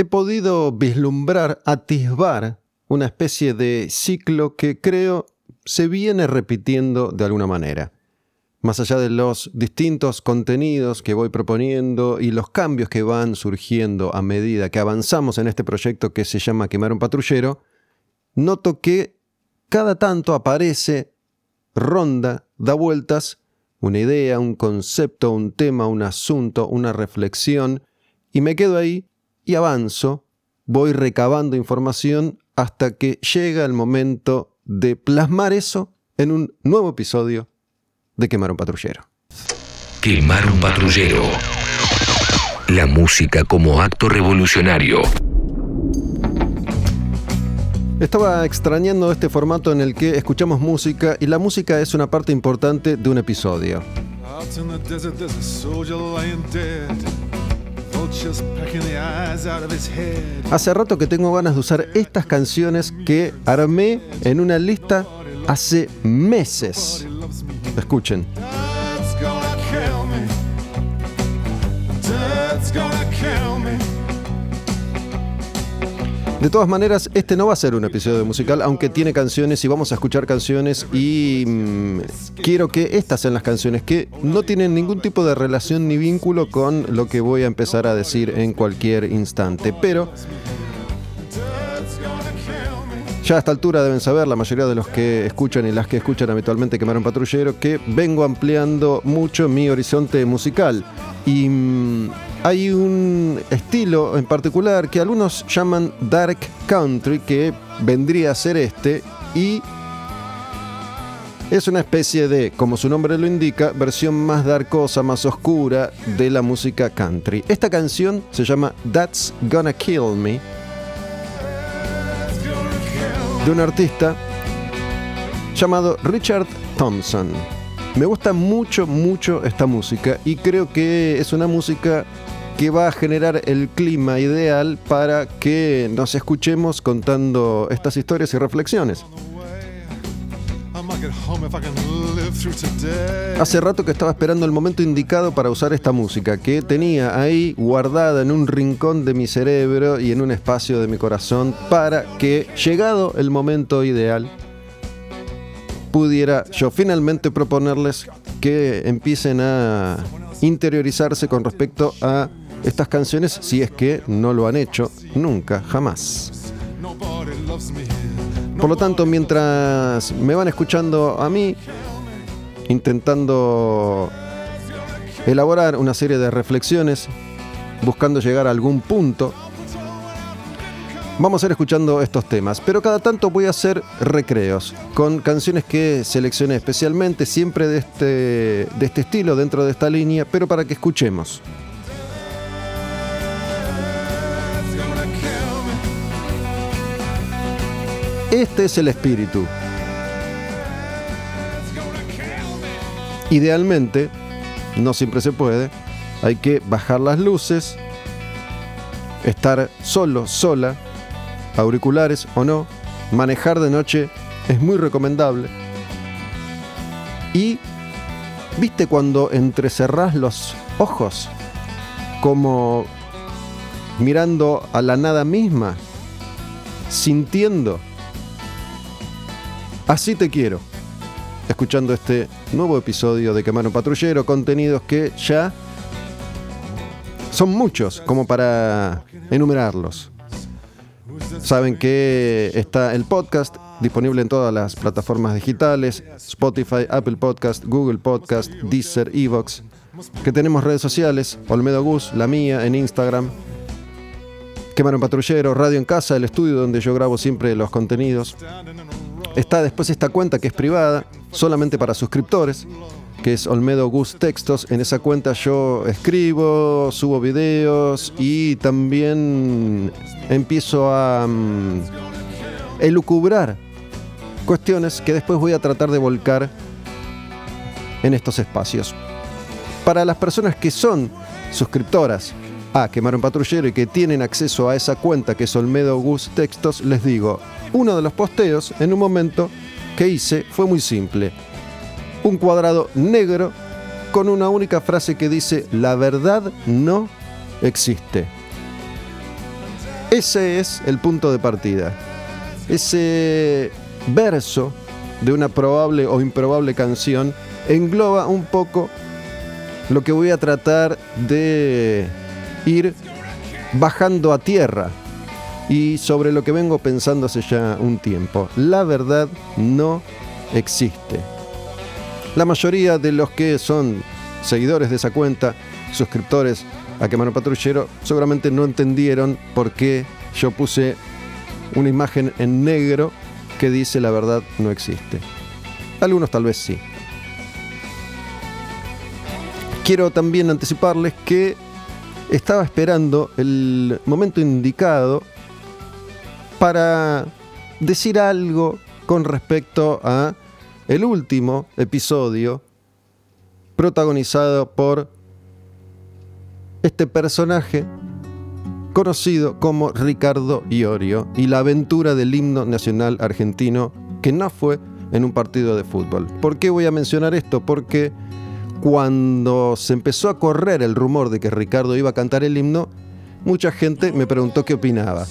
he podido vislumbrar, atisbar una especie de ciclo que creo se viene repitiendo de alguna manera. Más allá de los distintos contenidos que voy proponiendo y los cambios que van surgiendo a medida que avanzamos en este proyecto que se llama Quemar un patrullero, noto que cada tanto aparece, ronda, da vueltas, una idea, un concepto, un tema, un asunto, una reflexión, y me quedo ahí y avanzo, voy recabando información hasta que llega el momento de plasmar eso en un nuevo episodio de Quemar un Patrullero. Quemar un Patrullero. La música como acto revolucionario. Estaba extrañando este formato en el que escuchamos música y la música es una parte importante de un episodio. Hace rato que tengo ganas de usar estas canciones que armé en una lista hace meses. Escuchen. De todas maneras, este no va a ser un episodio musical, aunque tiene canciones y vamos a escuchar canciones y mm, quiero que estas sean las canciones que no tienen ningún tipo de relación ni vínculo con lo que voy a empezar a decir en cualquier instante. Pero ya a esta altura deben saber la mayoría de los que escuchan y las que escuchan habitualmente Quemar un Patrullero que vengo ampliando mucho mi horizonte musical. Y mm, hay un estilo en particular que algunos llaman Dark Country, que vendría a ser este, y es una especie de, como su nombre lo indica, versión más darkosa, más oscura de la música country. Esta canción se llama That's Gonna Kill Me, de un artista llamado Richard Thompson. Me gusta mucho, mucho esta música y creo que es una música que va a generar el clima ideal para que nos escuchemos contando estas historias y reflexiones. Hace rato que estaba esperando el momento indicado para usar esta música, que tenía ahí guardada en un rincón de mi cerebro y en un espacio de mi corazón, para que, llegado el momento ideal, pudiera yo finalmente proponerles que empiecen a interiorizarse con respecto a estas canciones si es que no lo han hecho nunca, jamás. Por lo tanto, mientras me van escuchando a mí, intentando elaborar una serie de reflexiones, buscando llegar a algún punto, vamos a ir escuchando estos temas. Pero cada tanto voy a hacer recreos con canciones que seleccioné especialmente, siempre de este, de este estilo, dentro de esta línea, pero para que escuchemos. Este es el espíritu. Idealmente, no siempre se puede, hay que bajar las luces, estar solo, sola, auriculares o no, manejar de noche es muy recomendable. Y, ¿viste cuando entrecerrás los ojos? Como mirando a la nada misma, sintiendo Así te quiero. Escuchando este nuevo episodio de Quemar un Patrullero, contenidos que ya son muchos como para enumerarlos. Saben que está el podcast disponible en todas las plataformas digitales, Spotify, Apple Podcast, Google Podcast, Deezer, Evox, que tenemos redes sociales, Olmedo Gus, la mía, en Instagram, Quemar un Patrullero, Radio en Casa, el estudio donde yo grabo siempre los contenidos. Está después esta cuenta que es privada, solamente para suscriptores, que es Olmedo Gus Textos. En esa cuenta yo escribo, subo videos y también empiezo a um, elucubrar cuestiones que después voy a tratar de volcar en estos espacios. Para las personas que son suscriptoras a Quemar un Patrullero y que tienen acceso a esa cuenta que es Olmedo Gus Textos, les digo, uno de los posteos en un momento que hice fue muy simple. Un cuadrado negro con una única frase que dice, la verdad no existe. Ese es el punto de partida. Ese verso de una probable o improbable canción engloba un poco lo que voy a tratar de ir bajando a tierra y sobre lo que vengo pensando hace ya un tiempo. La verdad no existe. La mayoría de los que son seguidores de esa cuenta, suscriptores a Quemano Patrullero, seguramente no entendieron por qué yo puse una imagen en negro que dice la verdad no existe. Algunos tal vez sí. Quiero también anticiparles que estaba esperando el momento indicado para decir algo con respecto a el último episodio protagonizado por este personaje conocido como Ricardo Iorio y la aventura del himno nacional argentino que no fue en un partido de fútbol. ¿Por qué voy a mencionar esto? Porque cuando se empezó a correr el rumor de que Ricardo iba a cantar el himno, mucha gente me preguntó qué opinaba.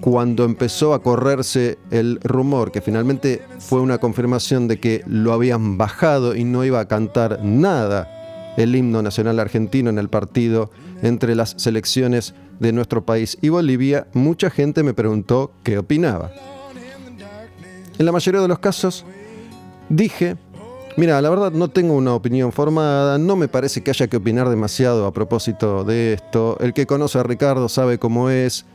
Cuando empezó a correrse el rumor, que finalmente fue una confirmación de que lo habían bajado y no iba a cantar nada el himno nacional argentino en el partido entre las selecciones de nuestro país y Bolivia, mucha gente me preguntó qué opinaba. En la mayoría de los casos dije Mira, la verdad no tengo una opinión formada, no me parece que haya que opinar demasiado a propósito de esto. El que conoce a Ricardo sabe cómo es,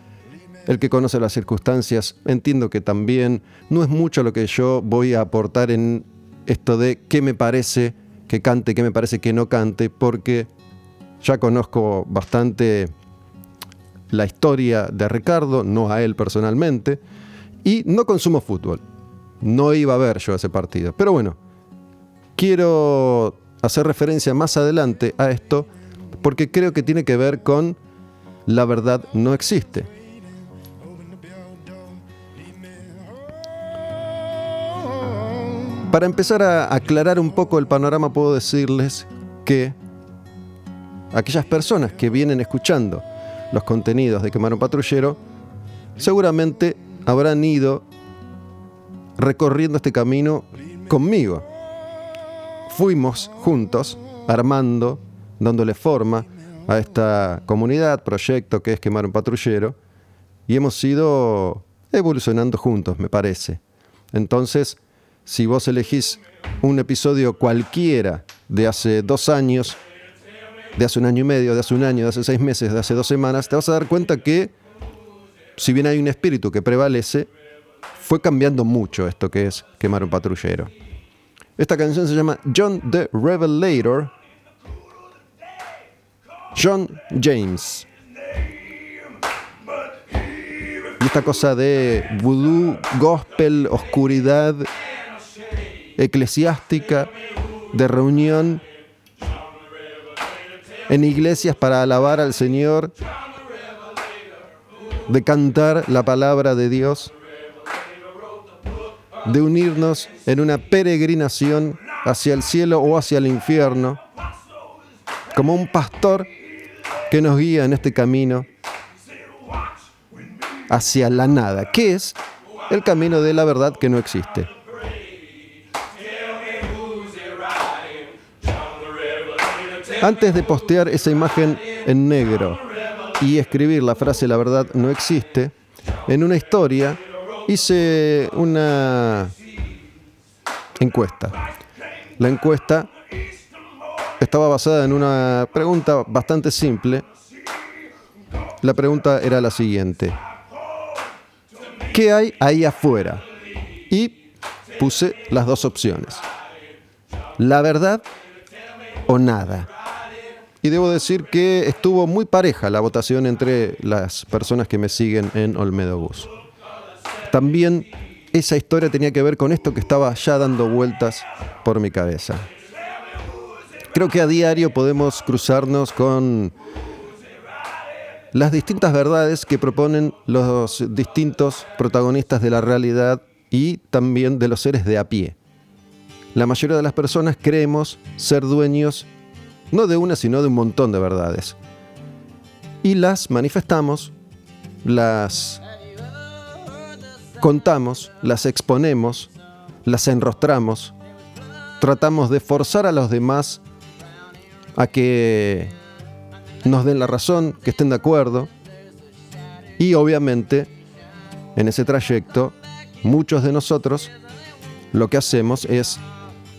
el que conoce las circunstancias entiendo que también. No es mucho lo que yo voy a aportar en esto de qué me parece que cante, qué me parece que no cante, porque ya conozco bastante la historia de Ricardo, no a él personalmente, y no consumo fútbol. No iba a ver yo ese partido. Pero bueno, quiero hacer referencia más adelante a esto porque creo que tiene que ver con la verdad no existe. Para empezar a aclarar un poco el panorama puedo decirles que aquellas personas que vienen escuchando los contenidos de Quemar un Patrullero seguramente habrán ido recorriendo este camino conmigo fuimos juntos armando, dándole forma a esta comunidad, proyecto que es Quemar un Patrullero, y hemos ido evolucionando juntos, me parece. Entonces, si vos elegís un episodio cualquiera de hace dos años, de hace un año y medio, de hace un año, de hace seis meses, de hace dos semanas, te vas a dar cuenta que, si bien hay un espíritu que prevalece, fue cambiando mucho esto que es quemar un patrullero. Esta canción se llama John the Revelator. John James. Y esta cosa de voodoo, gospel, oscuridad eclesiástica, de reunión en iglesias para alabar al Señor, de cantar la palabra de Dios de unirnos en una peregrinación hacia el cielo o hacia el infierno, como un pastor que nos guía en este camino hacia la nada, que es el camino de la verdad que no existe. Antes de postear esa imagen en negro y escribir la frase la verdad no existe, en una historia hice una encuesta. La encuesta estaba basada en una pregunta bastante simple. La pregunta era la siguiente. ¿Qué hay ahí afuera? Y puse las dos opciones. La verdad o nada. Y debo decir que estuvo muy pareja la votación entre las personas que me siguen en Olmedo Bus también esa historia tenía que ver con esto que estaba ya dando vueltas por mi cabeza. Creo que a diario podemos cruzarnos con las distintas verdades que proponen los distintos protagonistas de la realidad y también de los seres de a pie. La mayoría de las personas creemos ser dueños no de una, sino de un montón de verdades. Y las manifestamos las contamos, las exponemos, las enrostramos, tratamos de forzar a los demás a que nos den la razón, que estén de acuerdo. Y obviamente, en ese trayecto, muchos de nosotros lo que hacemos es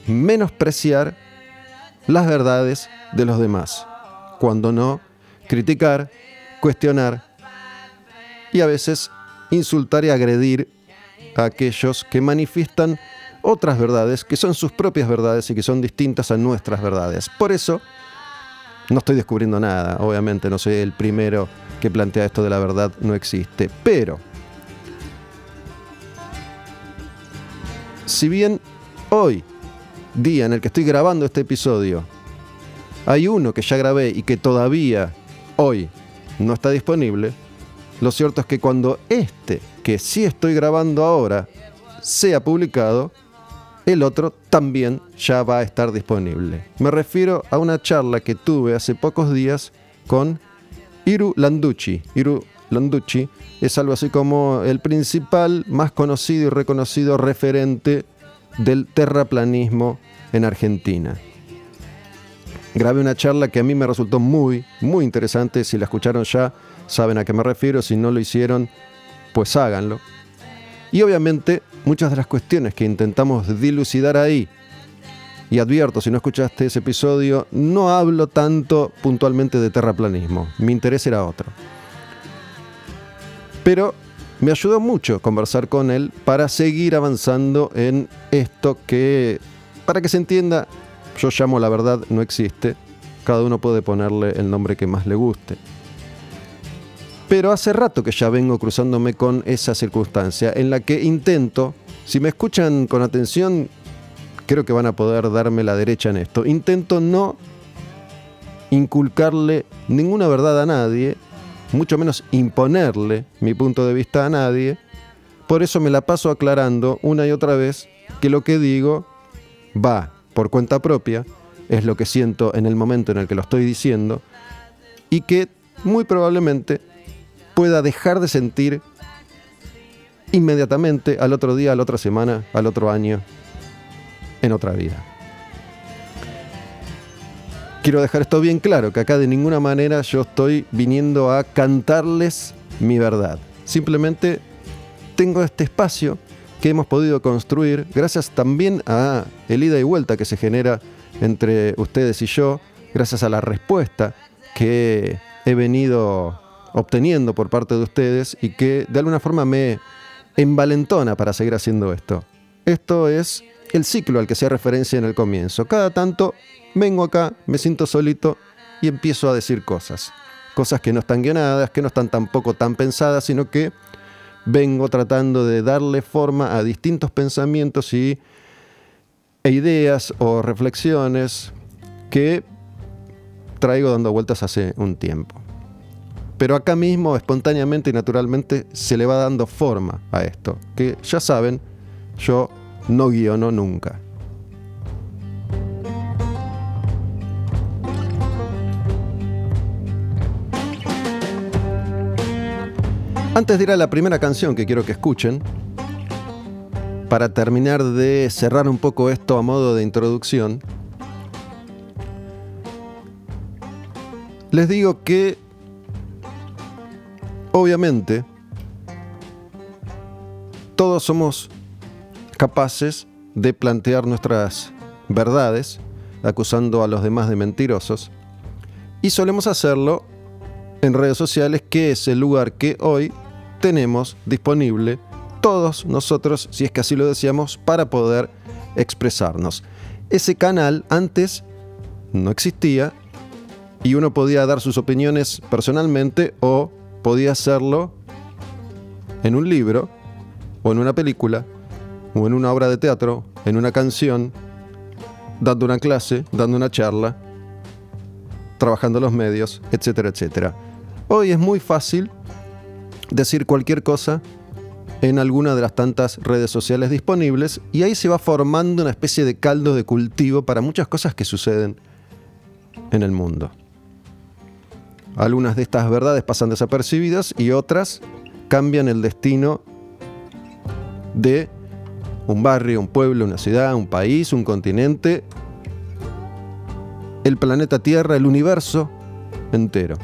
menospreciar las verdades de los demás, cuando no criticar, cuestionar y a veces insultar y agredir a aquellos que manifiestan otras verdades que son sus propias verdades y que son distintas a nuestras verdades. Por eso, no estoy descubriendo nada, obviamente no soy el primero que plantea esto de la verdad no existe, pero si bien hoy, día en el que estoy grabando este episodio, hay uno que ya grabé y que todavía hoy no está disponible, lo cierto es que cuando este, que sí estoy grabando ahora, sea publicado, el otro también ya va a estar disponible. Me refiero a una charla que tuve hace pocos días con Iru Landucci. Iru Landucci es algo así como el principal, más conocido y reconocido referente del terraplanismo en Argentina. Grabé una charla que a mí me resultó muy, muy interesante. Si la escucharon ya, saben a qué me refiero. Si no lo hicieron, pues háganlo. Y obviamente muchas de las cuestiones que intentamos dilucidar ahí, y advierto, si no escuchaste ese episodio, no hablo tanto puntualmente de terraplanismo, mi interés era otro. Pero me ayudó mucho conversar con él para seguir avanzando en esto que, para que se entienda, yo llamo la verdad no existe, cada uno puede ponerle el nombre que más le guste. Pero hace rato que ya vengo cruzándome con esa circunstancia en la que intento, si me escuchan con atención, creo que van a poder darme la derecha en esto, intento no inculcarle ninguna verdad a nadie, mucho menos imponerle mi punto de vista a nadie, por eso me la paso aclarando una y otra vez que lo que digo va por cuenta propia, es lo que siento en el momento en el que lo estoy diciendo, y que muy probablemente pueda dejar de sentir inmediatamente al otro día, a la otra semana, al otro año, en otra vida. Quiero dejar esto bien claro, que acá de ninguna manera yo estoy viniendo a cantarles mi verdad. Simplemente tengo este espacio que hemos podido construir gracias también a el ida y vuelta que se genera entre ustedes y yo, gracias a la respuesta que he venido obteniendo por parte de ustedes y que de alguna forma me envalentona para seguir haciendo esto. Esto es el ciclo al que se referencia en el comienzo. Cada tanto vengo acá, me siento solito y empiezo a decir cosas. Cosas que no están guionadas, que no están tampoco tan pensadas, sino que vengo tratando de darle forma a distintos pensamientos y, e ideas o reflexiones que traigo dando vueltas hace un tiempo. Pero acá mismo, espontáneamente y naturalmente, se le va dando forma a esto. Que ya saben, yo no guiono nunca. Antes de ir a la primera canción que quiero que escuchen, para terminar de cerrar un poco esto a modo de introducción, les digo que Obviamente, todos somos capaces de plantear nuestras verdades acusando a los demás de mentirosos y solemos hacerlo en redes sociales que es el lugar que hoy tenemos disponible todos nosotros, si es que así lo deseamos, para poder expresarnos. Ese canal antes no existía y uno podía dar sus opiniones personalmente o podía hacerlo en un libro, o en una película, o en una obra de teatro, en una canción, dando una clase, dando una charla, trabajando los medios, etcétera, etcétera. Hoy es muy fácil decir cualquier cosa en alguna de las tantas redes sociales disponibles y ahí se va formando una especie de caldo de cultivo para muchas cosas que suceden en el mundo. Algunas de estas verdades pasan desapercibidas y otras cambian el destino de un barrio, un pueblo, una ciudad, un país, un continente, el planeta Tierra, el universo entero.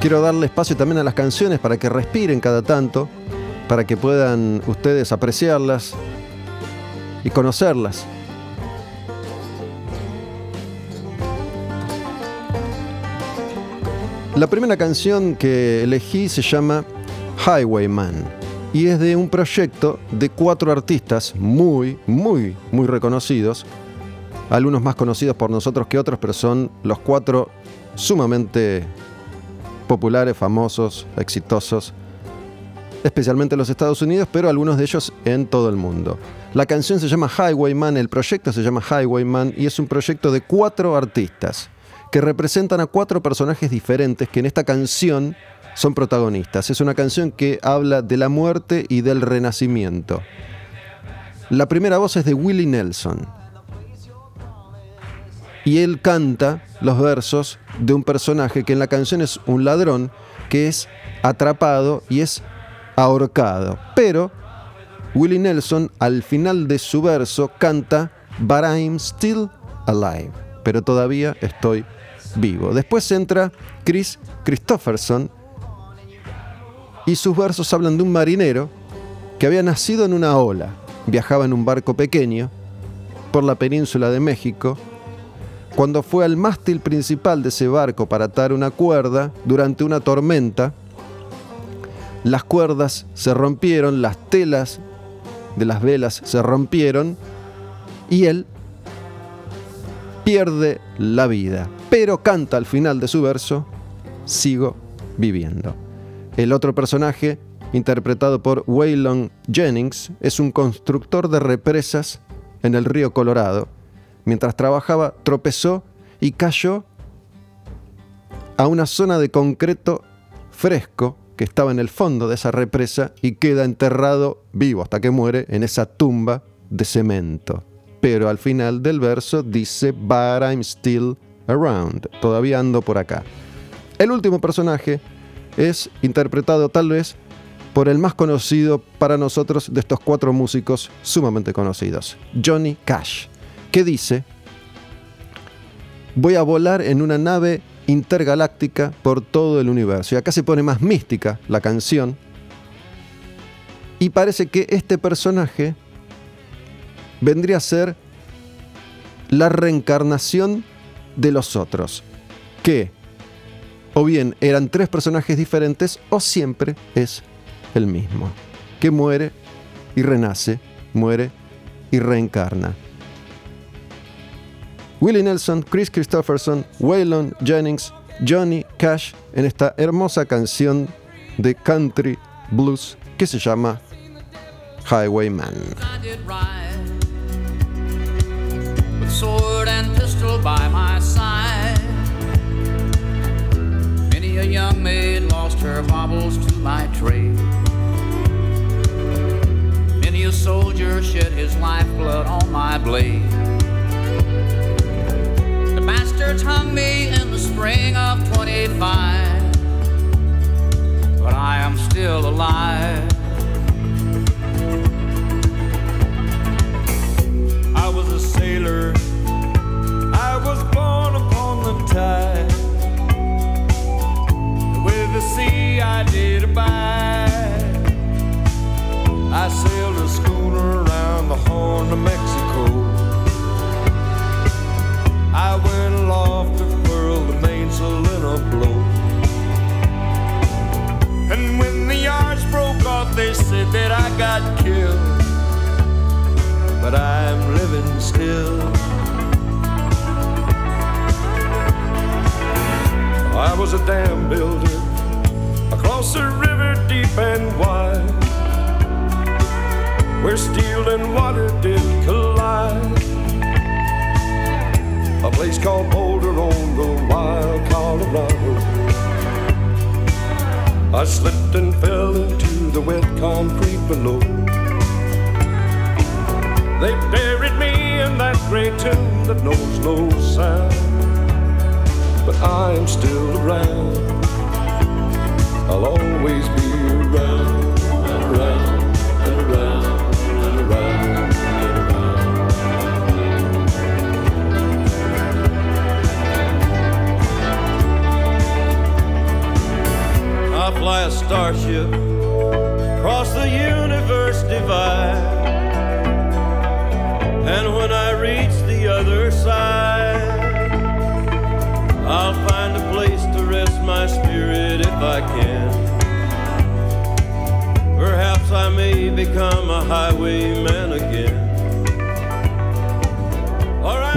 Quiero darle espacio también a las canciones para que respiren cada tanto, para que puedan ustedes apreciarlas y conocerlas. La primera canción que elegí se llama Highwayman y es de un proyecto de cuatro artistas muy, muy, muy reconocidos. Algunos más conocidos por nosotros que otros, pero son los cuatro sumamente populares, famosos, exitosos, especialmente en los Estados Unidos, pero algunos de ellos en todo el mundo. La canción se llama Highwayman, el proyecto se llama Highwayman y es un proyecto de cuatro artistas que representan a cuatro personajes diferentes que en esta canción son protagonistas. Es una canción que habla de la muerte y del renacimiento. La primera voz es de Willie Nelson. Y él canta los versos de un personaje que en la canción es un ladrón que es atrapado y es ahorcado. Pero Willie Nelson al final de su verso canta But I'm still alive. Pero todavía estoy vivo. Después entra Chris Christopherson y sus versos hablan de un marinero que había nacido en una ola, viajaba en un barco pequeño por la península de México cuando fue al mástil principal de ese barco para atar una cuerda durante una tormenta, las cuerdas se rompieron, las telas de las velas se rompieron y él pierde la vida. Pero canta al final de su verso, sigo viviendo. El otro personaje, interpretado por Waylon Jennings, es un constructor de represas en el río Colorado Mientras trabajaba, tropezó y cayó a una zona de concreto fresco que estaba en el fondo de esa represa y queda enterrado vivo hasta que muere en esa tumba de cemento. Pero al final del verso dice, But I'm still around. Todavía ando por acá. El último personaje es interpretado tal vez por el más conocido para nosotros de estos cuatro músicos sumamente conocidos, Johnny Cash que dice, voy a volar en una nave intergaláctica por todo el universo. Y acá se pone más mística la canción. Y parece que este personaje vendría a ser la reencarnación de los otros. Que o bien eran tres personajes diferentes o siempre es el mismo. Que muere y renace, muere y reencarna. Willie Nelson, Chris Christopherson, Waylon Jennings, Johnny Cash en esta hermosa canción de country blues que se llama Highwayman. sword and pistol by my side. Many a young maid lost her baubles to my trade. Many a soldier shed his lifeblood on my blade. Bastards hung me in the spring of 25. But I am still alive. I was a sailor, I was born upon the tide. With the sea I did abide. I sailed a schooner around the Horn of Mexico. I went aloft to furl the mainsail in a blow. And when the yards broke off, they said that I got killed. But I'm living still. I was a dam builder across a river deep and wide, where steel and water did collide a place called Boulder on the wild Colorado. I slipped and fell into the wet concrete below. They buried me in that great tomb that knows no sound. But I am still around. I'll always be around and around and around and around starship across the universe divide. And when I reach the other side, I'll find a place to rest my spirit if I can. Perhaps I may become a highwayman again.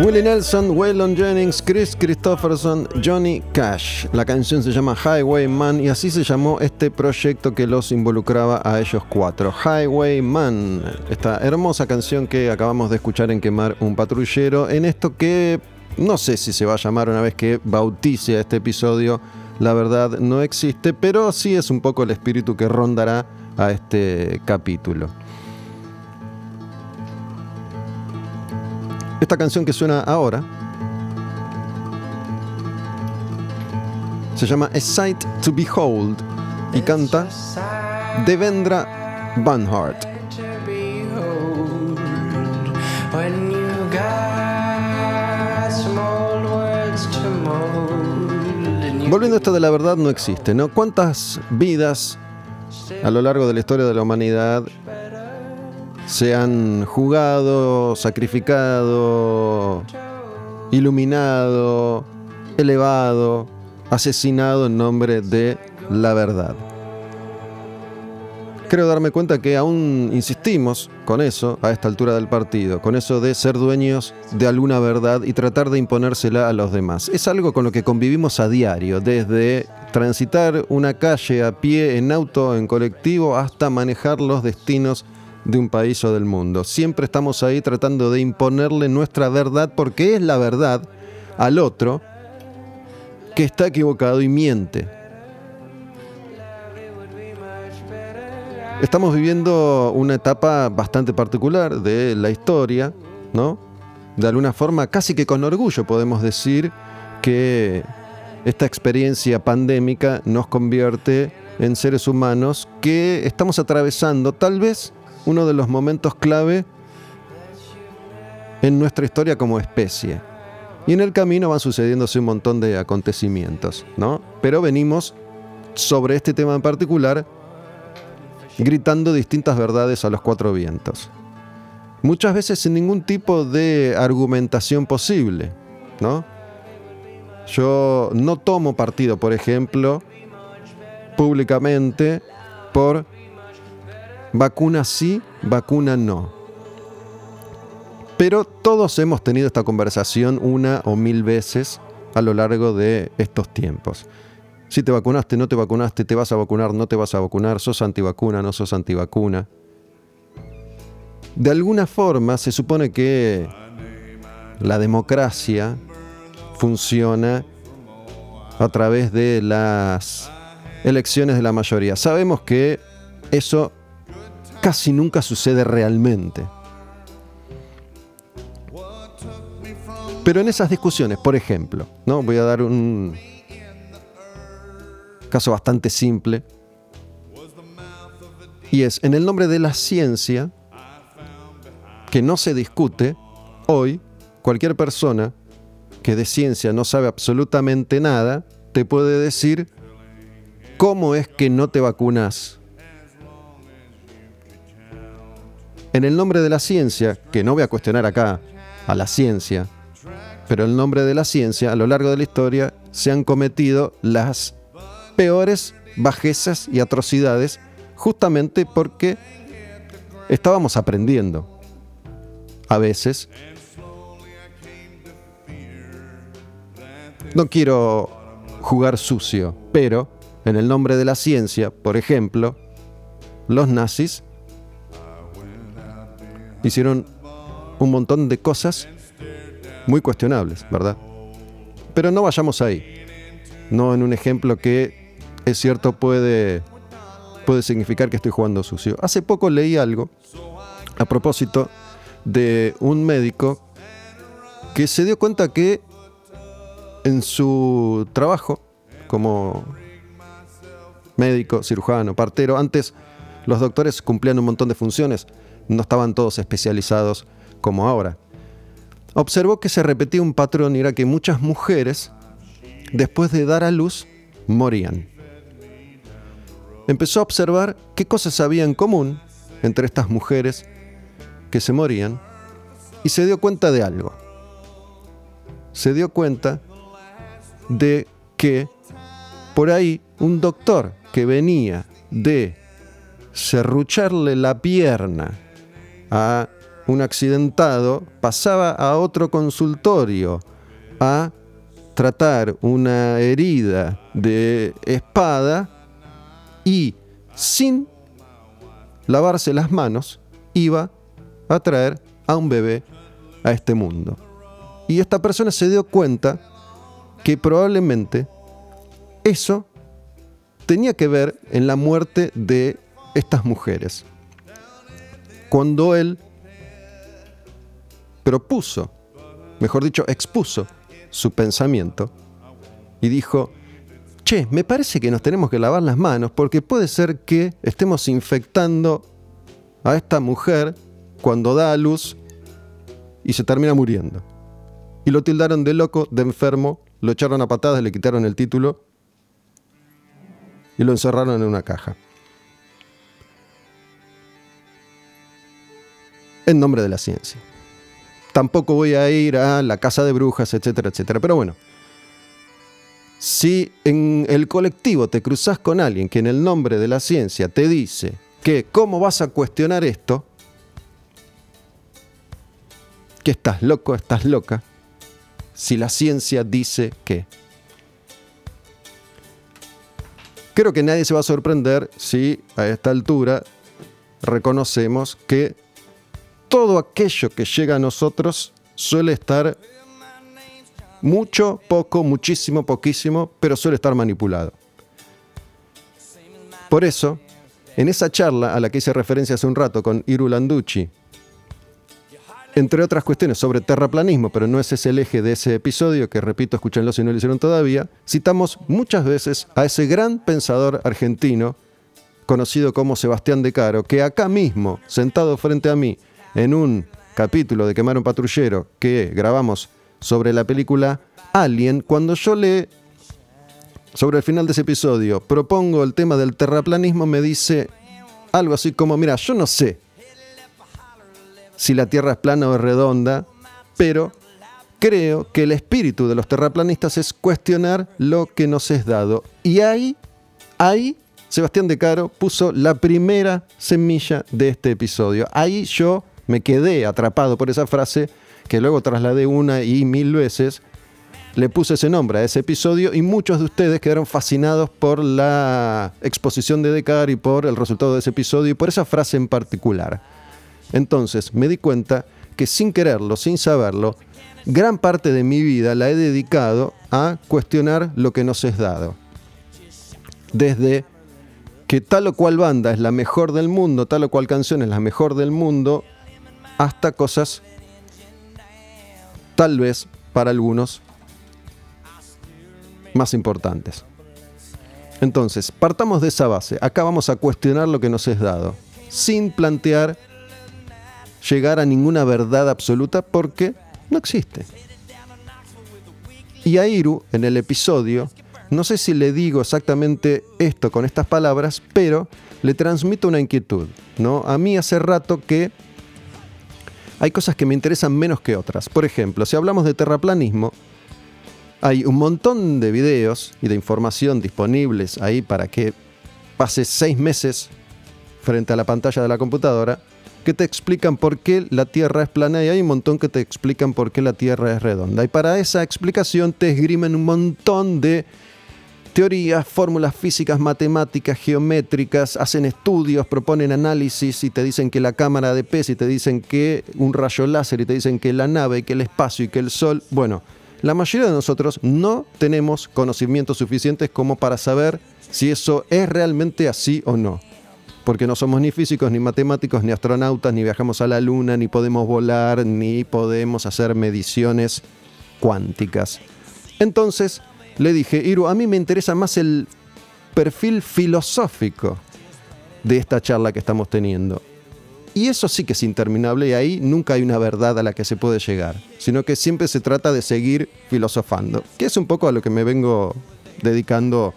Willie Nelson, Waylon Jennings, Chris Christopherson, Johnny Cash. La canción se llama Highwayman y así se llamó este proyecto que los involucraba a ellos cuatro. Highwayman, esta hermosa canción que acabamos de escuchar en Quemar un patrullero, en esto que no sé si se va a llamar una vez que bautice a este episodio, la verdad no existe, pero sí es un poco el espíritu que rondará a este capítulo. Esta canción que suena ahora se llama A Sight to Behold y canta Devendra Banhart. Volviendo a esto de la verdad no existe, ¿no? ¿Cuántas vidas a lo largo de la historia de la humanidad se han jugado, sacrificado, iluminado, elevado, asesinado en nombre de la verdad? Creo darme cuenta que aún insistimos con eso a esta altura del partido, con eso de ser dueños de alguna verdad y tratar de imponérsela a los demás. Es algo con lo que convivimos a diario, desde transitar una calle a pie, en auto, en colectivo, hasta manejar los destinos de un país o del mundo. Siempre estamos ahí tratando de imponerle nuestra verdad porque es la verdad al otro que está equivocado y miente. Estamos viviendo una etapa bastante particular de la historia, ¿no? De alguna forma, casi que con orgullo podemos decir que esta experiencia pandémica nos convierte en seres humanos que estamos atravesando tal vez uno de los momentos clave en nuestra historia como especie. Y en el camino van sucediéndose un montón de acontecimientos, ¿no? Pero venimos sobre este tema en particular gritando distintas verdades a los cuatro vientos. Muchas veces sin ningún tipo de argumentación posible, ¿no? Yo no tomo partido, por ejemplo, públicamente por vacuna sí, vacuna no. Pero todos hemos tenido esta conversación una o mil veces a lo largo de estos tiempos. Si te vacunaste, no te vacunaste, te vas a vacunar, no te vas a vacunar, sos antivacuna, no sos antivacuna. De alguna forma se supone que la democracia funciona a través de las elecciones de la mayoría. Sabemos que eso casi nunca sucede realmente. Pero en esas discusiones, por ejemplo, ¿no? voy a dar un caso bastante simple, y es en el nombre de la ciencia, que no se discute, hoy cualquier persona que de ciencia no sabe absolutamente nada, te puede decir cómo es que no te vacunas. En el nombre de la ciencia, que no voy a cuestionar acá a la ciencia, pero en el nombre de la ciencia, a lo largo de la historia, se han cometido las peores bajezas y atrocidades justamente porque estábamos aprendiendo. A veces. No quiero jugar sucio, pero en el nombre de la ciencia, por ejemplo, los nazis hicieron un montón de cosas muy cuestionables, ¿verdad? Pero no vayamos ahí. No en un ejemplo que es cierto puede, puede significar que estoy jugando sucio. Hace poco leí algo a propósito de un médico que se dio cuenta que en su trabajo como médico, cirujano, partero, antes los doctores cumplían un montón de funciones, no estaban todos especializados como ahora. Observó que se repetía un patrón y era que muchas mujeres, después de dar a luz, morían. Empezó a observar qué cosas había en común entre estas mujeres que se morían y se dio cuenta de algo. Se dio cuenta de que por ahí un doctor que venía de serrucharle la pierna a un accidentado pasaba a otro consultorio a tratar una herida de espada y sin lavarse las manos iba a traer a un bebé a este mundo. Y esta persona se dio cuenta que probablemente eso tenía que ver en la muerte de estas mujeres. Cuando él propuso, mejor dicho, expuso su pensamiento y dijo, che, me parece que nos tenemos que lavar las manos porque puede ser que estemos infectando a esta mujer cuando da a luz y se termina muriendo. Y lo tildaron de loco, de enfermo, lo echaron a patadas, le quitaron el título y lo encerraron en una caja. En nombre de la ciencia. Tampoco voy a ir a la casa de brujas, etcétera, etcétera. Pero bueno, si en el colectivo te cruzas con alguien que en el nombre de la ciencia te dice que cómo vas a cuestionar esto, que estás loco, estás loca, si la ciencia dice que. Creo que nadie se va a sorprender si a esta altura reconocemos que todo aquello que llega a nosotros suele estar mucho, poco, muchísimo, poquísimo, pero suele estar manipulado. Por eso, en esa charla a la que hice referencia hace un rato con Iru Landucci, entre otras cuestiones sobre terraplanismo, pero no ese es el eje de ese episodio, que repito, escúchenlo si no lo hicieron todavía, citamos muchas veces a ese gran pensador argentino, conocido como Sebastián de Caro, que acá mismo, sentado frente a mí, en un capítulo de Quemar un patrullero que grabamos sobre la película Alien, cuando yo le, sobre el final de ese episodio, propongo el tema del terraplanismo, me dice algo así como, mira, yo no sé si la Tierra es plana o es redonda, pero creo que el espíritu de los terraplanistas es cuestionar lo que nos es dado. Y ahí, ahí, Sebastián de Caro puso la primera semilla de este episodio. Ahí yo me quedé atrapado por esa frase que luego trasladé una y mil veces. Le puse ese nombre a ese episodio y muchos de ustedes quedaron fascinados por la exposición de Decar y por el resultado de ese episodio y por esa frase en particular. Entonces me di cuenta que sin quererlo, sin saberlo, gran parte de mi vida la he dedicado a cuestionar lo que nos es dado. Desde que tal o cual banda es la mejor del mundo, tal o cual canción es la mejor del mundo, hasta cosas tal vez para algunos más importantes. Entonces, partamos de esa base. Acá vamos a cuestionar lo que nos es dado, sin plantear llegar a ninguna verdad absoluta porque no existe. Y a Iru, en el episodio, no sé si le digo exactamente esto con estas palabras, pero le transmito una inquietud. ¿no? A mí hace rato que hay cosas que me interesan menos que otras. Por ejemplo, si hablamos de terraplanismo, hay un montón de videos y de información disponibles ahí para que pases seis meses frente a la pantalla de la computadora que te explican por qué la Tierra es plana y hay un montón que te explican por qué la Tierra es redonda. Y para esa explicación te esgrimen un montón de teorías, fórmulas físicas, matemáticas, geométricas, hacen estudios, proponen análisis y te dicen que la cámara de pez y te dicen que un rayo láser y te dicen que la nave y que el espacio y que el sol. Bueno, la mayoría de nosotros no tenemos conocimientos suficientes como para saber si eso es realmente así o no. porque no somos ni físicos, ni matemáticos, ni astronautas, ni viajamos a la luna, ni podemos volar, ni podemos hacer mediciones cuánticas. Entonces le dije, Iru, a mí me interesa más el perfil filosófico de esta charla que estamos teniendo. Y eso sí que es interminable y ahí nunca hay una verdad a la que se puede llegar, sino que siempre se trata de seguir filosofando, que es un poco a lo que me vengo dedicando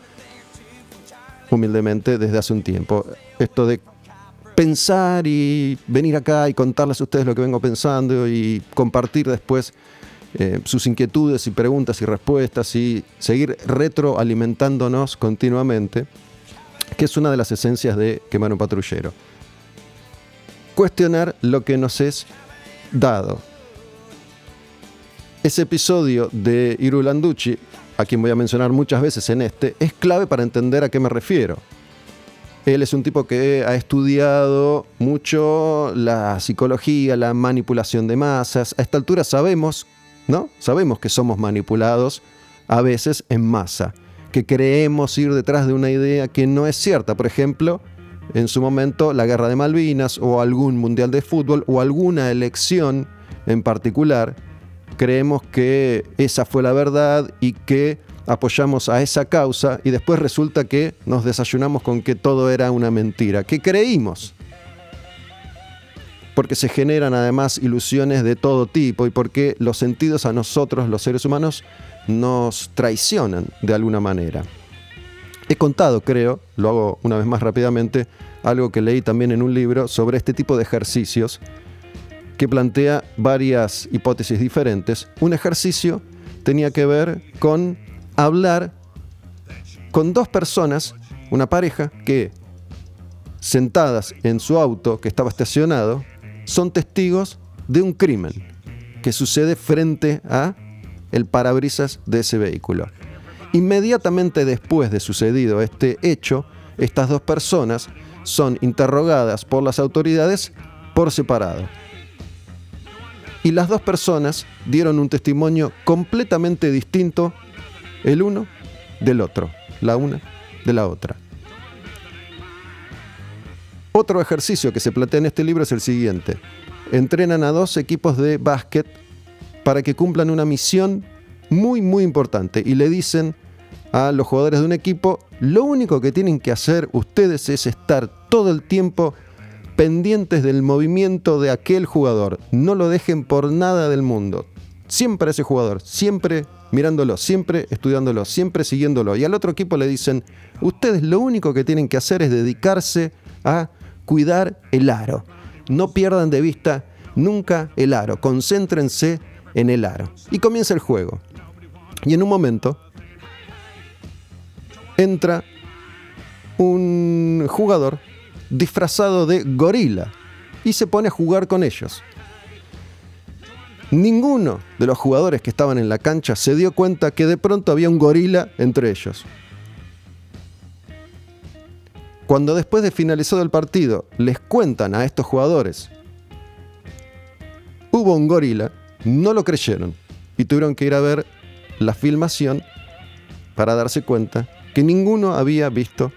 humildemente desde hace un tiempo. Esto de pensar y venir acá y contarles a ustedes lo que vengo pensando y compartir después eh, sus inquietudes y preguntas y respuestas y seguir retroalimentándonos continuamente, que es una de las esencias de Quemar un Patrullero cuestionar lo que nos es dado. Ese episodio de Irulanducci, a quien voy a mencionar muchas veces en este, es clave para entender a qué me refiero. Él es un tipo que ha estudiado mucho la psicología, la manipulación de masas. A esta altura sabemos, ¿no? Sabemos que somos manipulados a veces en masa, que creemos ir detrás de una idea que no es cierta. Por ejemplo, en su momento la guerra de Malvinas o algún mundial de fútbol o alguna elección en particular, creemos que esa fue la verdad y que apoyamos a esa causa y después resulta que nos desayunamos con que todo era una mentira, que creímos. Porque se generan además ilusiones de todo tipo y porque los sentidos a nosotros, los seres humanos, nos traicionan de alguna manera. He contado, creo, lo hago una vez más rápidamente, algo que leí también en un libro sobre este tipo de ejercicios que plantea varias hipótesis diferentes. Un ejercicio tenía que ver con hablar con dos personas, una pareja, que sentadas en su auto que estaba estacionado, son testigos de un crimen que sucede frente a el parabrisas de ese vehículo. Inmediatamente después de sucedido este hecho, estas dos personas son interrogadas por las autoridades por separado. Y las dos personas dieron un testimonio completamente distinto el uno del otro, la una de la otra. Otro ejercicio que se plantea en este libro es el siguiente. Entrenan a dos equipos de básquet para que cumplan una misión muy, muy importante y le dicen a los jugadores de un equipo, lo único que tienen que hacer ustedes es estar todo el tiempo pendientes del movimiento de aquel jugador. No lo dejen por nada del mundo. Siempre a ese jugador, siempre mirándolo, siempre estudiándolo, siempre siguiéndolo. Y al otro equipo le dicen, ustedes lo único que tienen que hacer es dedicarse a cuidar el aro. No pierdan de vista nunca el aro, concéntrense en el aro. Y comienza el juego. Y en un momento entra un jugador disfrazado de gorila y se pone a jugar con ellos. Ninguno de los jugadores que estaban en la cancha se dio cuenta que de pronto había un gorila entre ellos. Cuando después de finalizado el partido les cuentan a estos jugadores, hubo un gorila, no lo creyeron y tuvieron que ir a ver la filmación para darse cuenta que ninguno había visto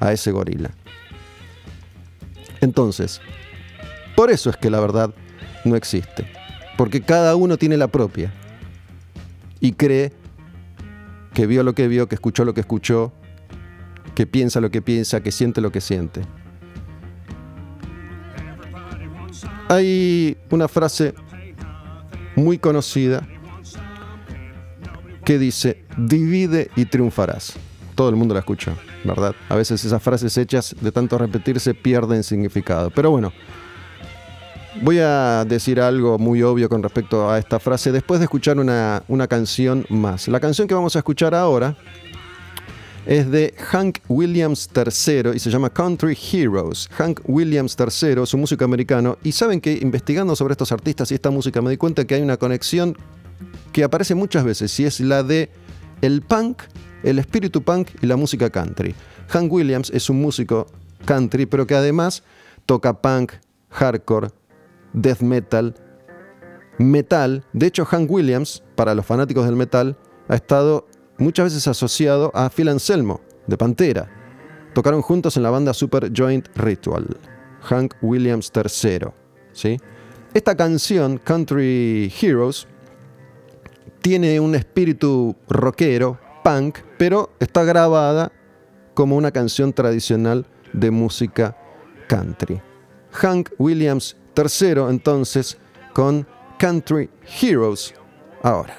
a ese gorila. Entonces, por eso es que la verdad no existe, porque cada uno tiene la propia y cree que vio lo que vio, que escuchó lo que escuchó, que piensa lo que piensa, que siente lo que siente. Hay una frase muy conocida que dice, divide y triunfarás todo el mundo la escucha, ¿verdad? A veces esas frases hechas de tanto repetirse pierden significado. Pero bueno, voy a decir algo muy obvio con respecto a esta frase después de escuchar una, una canción más. La canción que vamos a escuchar ahora es de Hank Williams III y se llama Country Heroes. Hank Williams III es un músico americano y saben que investigando sobre estos artistas y esta música me di cuenta que hay una conexión que aparece muchas veces y es la de el punk el espíritu punk y la música country. Hank Williams es un músico country, pero que además toca punk, hardcore, death metal, metal. De hecho, Hank Williams, para los fanáticos del metal, ha estado muchas veces asociado a Phil Anselmo, de Pantera. Tocaron juntos en la banda Super Joint Ritual, Hank Williams III. ¿sí? Esta canción, Country Heroes, tiene un espíritu rockero, punk, pero está grabada como una canción tradicional de música country. Hank Williams III entonces con Country Heroes ahora.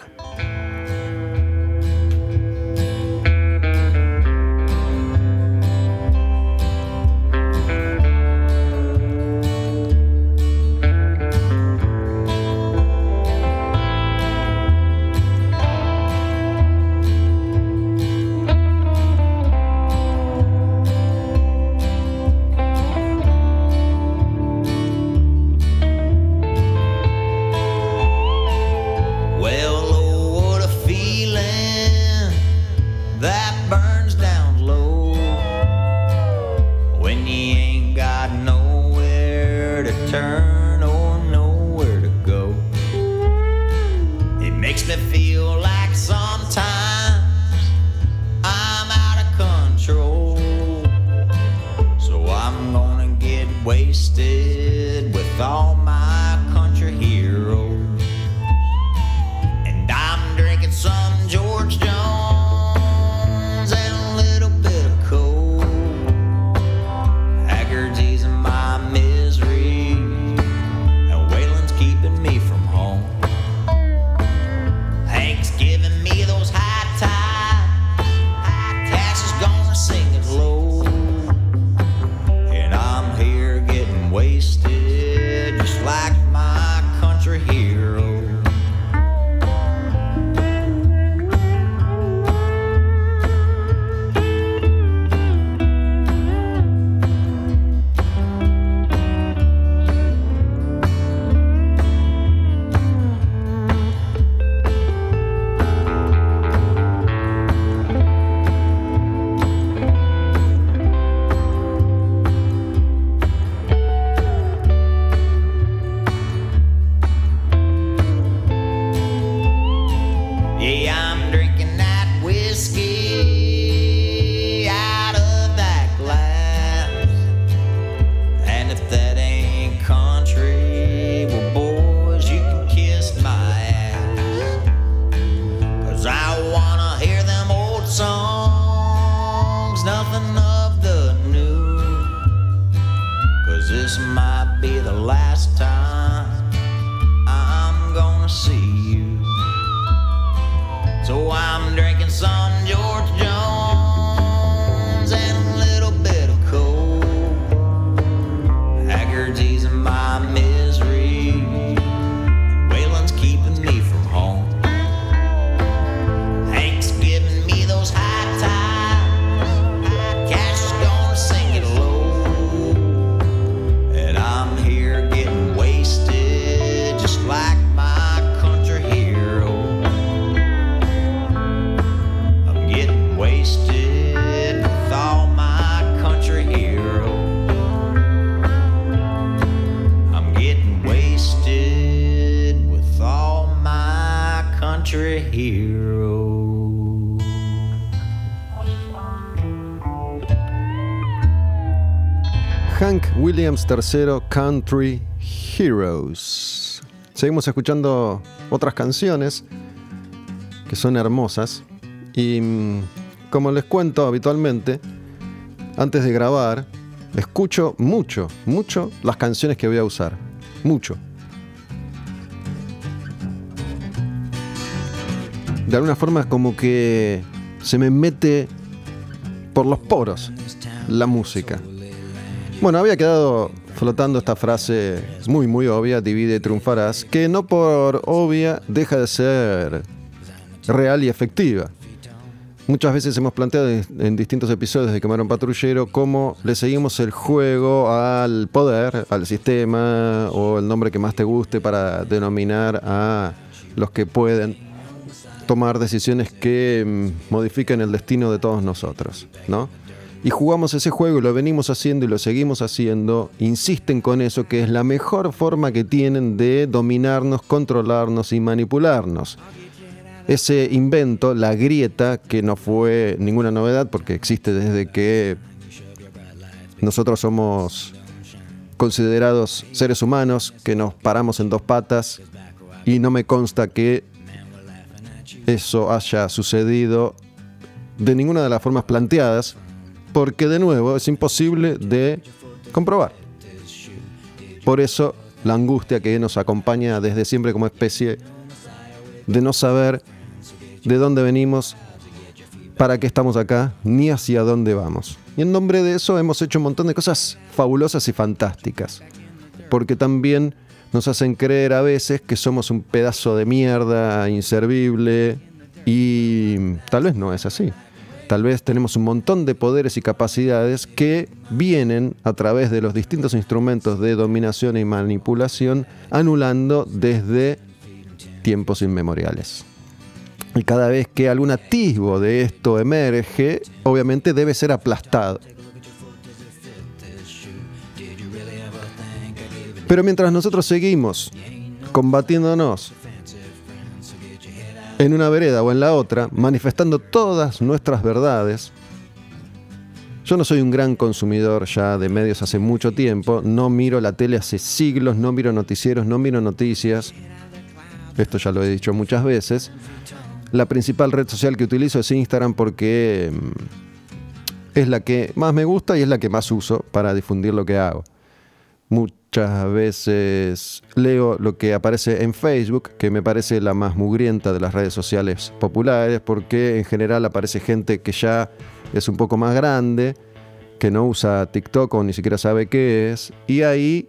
III Country Heroes. Seguimos escuchando otras canciones que son hermosas y mm, como les cuento habitualmente, antes de grabar, escucho mucho, mucho las canciones que voy a usar. Mucho. De alguna forma como que se me mete por los poros la música. Bueno, había quedado flotando esta frase muy, muy obvia, divide y triunfarás, que no por obvia deja de ser real y efectiva. Muchas veces hemos planteado en, distintos episodios de Quemar un Patrullero cómo le seguimos el juego al poder, al sistema o el nombre que más te guste para denominar a los que pueden tomar decisiones que mm, modifiquen el destino de todos nosotros, ¿no? Y jugamos ese juego y lo venimos haciendo y lo seguimos haciendo. Insisten con eso que es la mejor forma que tienen de dominarnos, controlarnos y manipularnos. Ese invento, la grieta, que no fue ninguna novedad porque existe desde que nosotros somos considerados seres humanos que nos paramos en dos patas y no me consta que eso haya sucedido de ninguna de las formas planteadas, porque de nuevo es imposible de comprobar. Por eso la angustia que nos acompaña desde siempre como especie de no saber de dónde venimos, para qué estamos acá, ni hacia dónde vamos. Y en nombre de eso hemos hecho un montón de cosas fabulosas y fantásticas, porque también nos hacen creer a veces que somos un pedazo de mierda inservible y tal vez no es así. Tal vez tenemos un montón de poderes y capacidades que vienen a través de los distintos instrumentos de dominación y manipulación anulando desde tiempos inmemoriales. Y cada vez que algún atisbo de esto emerge, obviamente debe ser aplastado. Pero mientras nosotros seguimos combatiéndonos en una vereda o en la otra, manifestando todas nuestras verdades. Yo no soy un gran consumidor ya de medios hace mucho tiempo, no miro la tele hace siglos, no miro noticieros, no miro noticias. Esto ya lo he dicho muchas veces. La principal red social que utilizo es Instagram porque mm, es la que más me gusta y es la que más uso para difundir lo que hago. Muchas veces leo lo que aparece en Facebook, que me parece la más mugrienta de las redes sociales populares, porque en general aparece gente que ya es un poco más grande, que no usa TikTok o ni siquiera sabe qué es, y ahí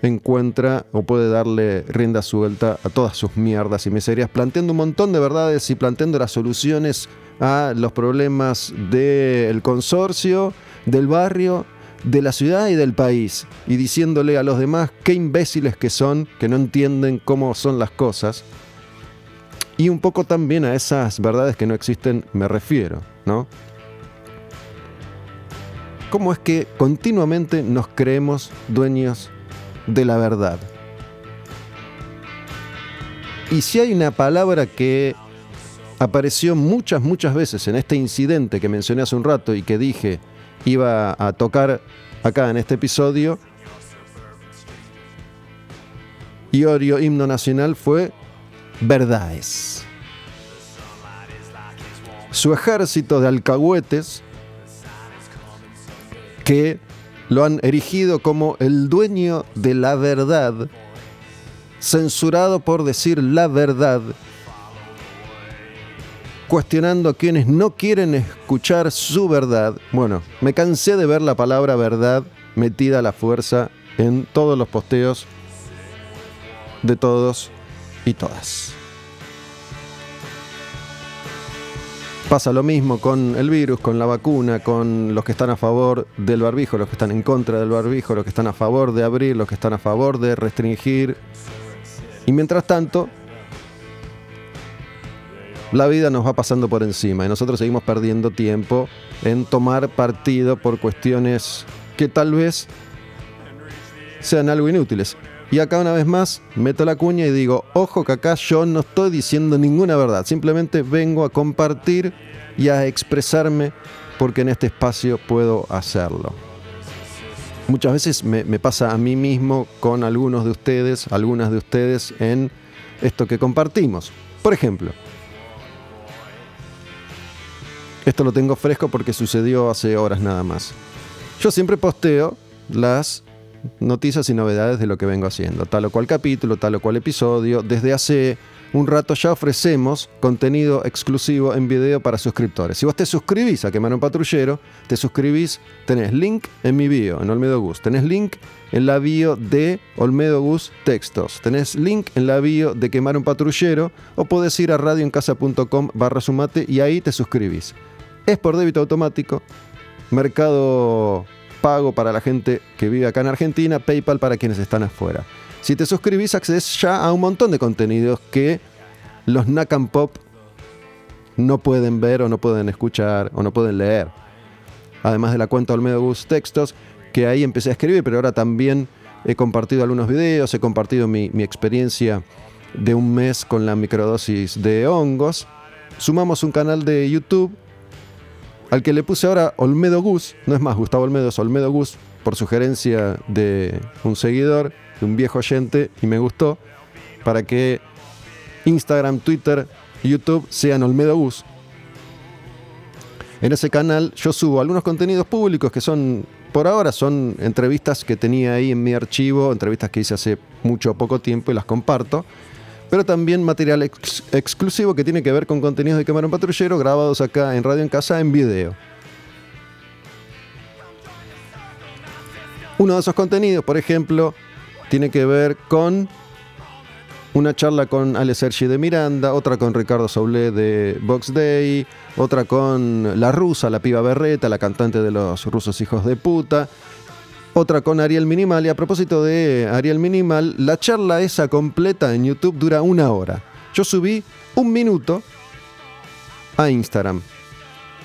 encuentra o puede darle rienda suelta a todas sus mierdas y miserias, planteando un montón de verdades y planteando las soluciones a los problemas del consorcio, del barrio de la ciudad y del país, y diciéndole a los demás qué imbéciles que son, que no entienden cómo son las cosas, y un poco también a esas verdades que no existen me refiero, ¿no? ¿Cómo es que continuamente nos creemos dueños de la verdad? Y si hay una palabra que apareció muchas, muchas veces en este incidente que mencioné hace un rato y que dije iba a tocar acá en este episodio. Iorio, himno nacional, fue verdades. Su ejército de alcahuetes que lo han erigido como el dueño de la verdad, censurado por decir la verdad cuestionando a quienes no quieren escuchar su verdad. Bueno, me cansé de ver la palabra verdad metida a la fuerza en todos los posteos de todos y todas. Pasa lo mismo con el virus, con la vacuna, con los que están a favor del barbijo, los que están en contra del barbijo, los que están a favor de abrir, los que están a favor de restringir. Y mientras tanto, la vida nos va pasando por encima y nosotros seguimos perdiendo tiempo en tomar partido por cuestiones que tal vez sean algo inútiles. Y acá una vez más meto la cuña y digo, ojo que acá yo no estoy diciendo ninguna verdad, simplemente vengo a compartir y a expresarme porque en este espacio puedo hacerlo. Muchas veces me, me pasa a mí mismo con algunos de ustedes, algunas de ustedes en esto que compartimos. Por ejemplo, Esto lo tengo fresco porque sucedió hace horas nada más. Yo siempre posteo las noticias y novedades de lo que vengo haciendo, tal o cual capítulo, tal o cual episodio. Desde hace un rato ya ofrecemos contenido exclusivo en video para suscriptores. Si vos te suscribís a Quemar un Patrullero, te suscribís, tenés link en mi bio, en Olmedo Gus. Tenés link en la bio de Olmedo Gus Textos. Tenés link en la bio de Quemar un Patrullero o podés ir a radioencasa.com barra sumate y ahí te suscribís es por débito automático, Mercado Pago para la gente que vive acá en Argentina, PayPal para quienes están afuera. Si te suscribís, accedes ya a un montón de contenidos que los Nakam Pop no pueden ver o no pueden escuchar o no pueden leer. Además de la cuenta Olmedo Gus Textos, que ahí empecé a escribir, pero ahora también he compartido algunos videos, he compartido mi experiencia de un mes con la microdosis de hongos. Sumamos un canal de YouTube al que le puse ahora Olmedo Gus, no es más Gustavo Olmedo, es Olmedo Gus, por sugerencia de un seguidor, de un viejo oyente, y me gustó, para que Instagram, Twitter, YouTube sean Olmedo Gus. En ese canal yo subo algunos contenidos públicos que son, por ahora, son entrevistas que tenía ahí en mi archivo, entrevistas que hice hace mucho o poco tiempo y las comparto. Pero también material ex- exclusivo que tiene que ver con contenidos de Camarón Patrullero grabados acá en Radio en Casa en video. Uno de esos contenidos, por ejemplo, tiene que ver con una charla con Ale Sergi de Miranda, otra con Ricardo Saulé de Box Day, otra con la rusa, la piba Berreta, la cantante de los rusos hijos de puta, otra con Ariel Minimal. Y a propósito de Ariel Minimal, la charla esa completa en YouTube dura una hora. Yo subí un minuto a Instagram.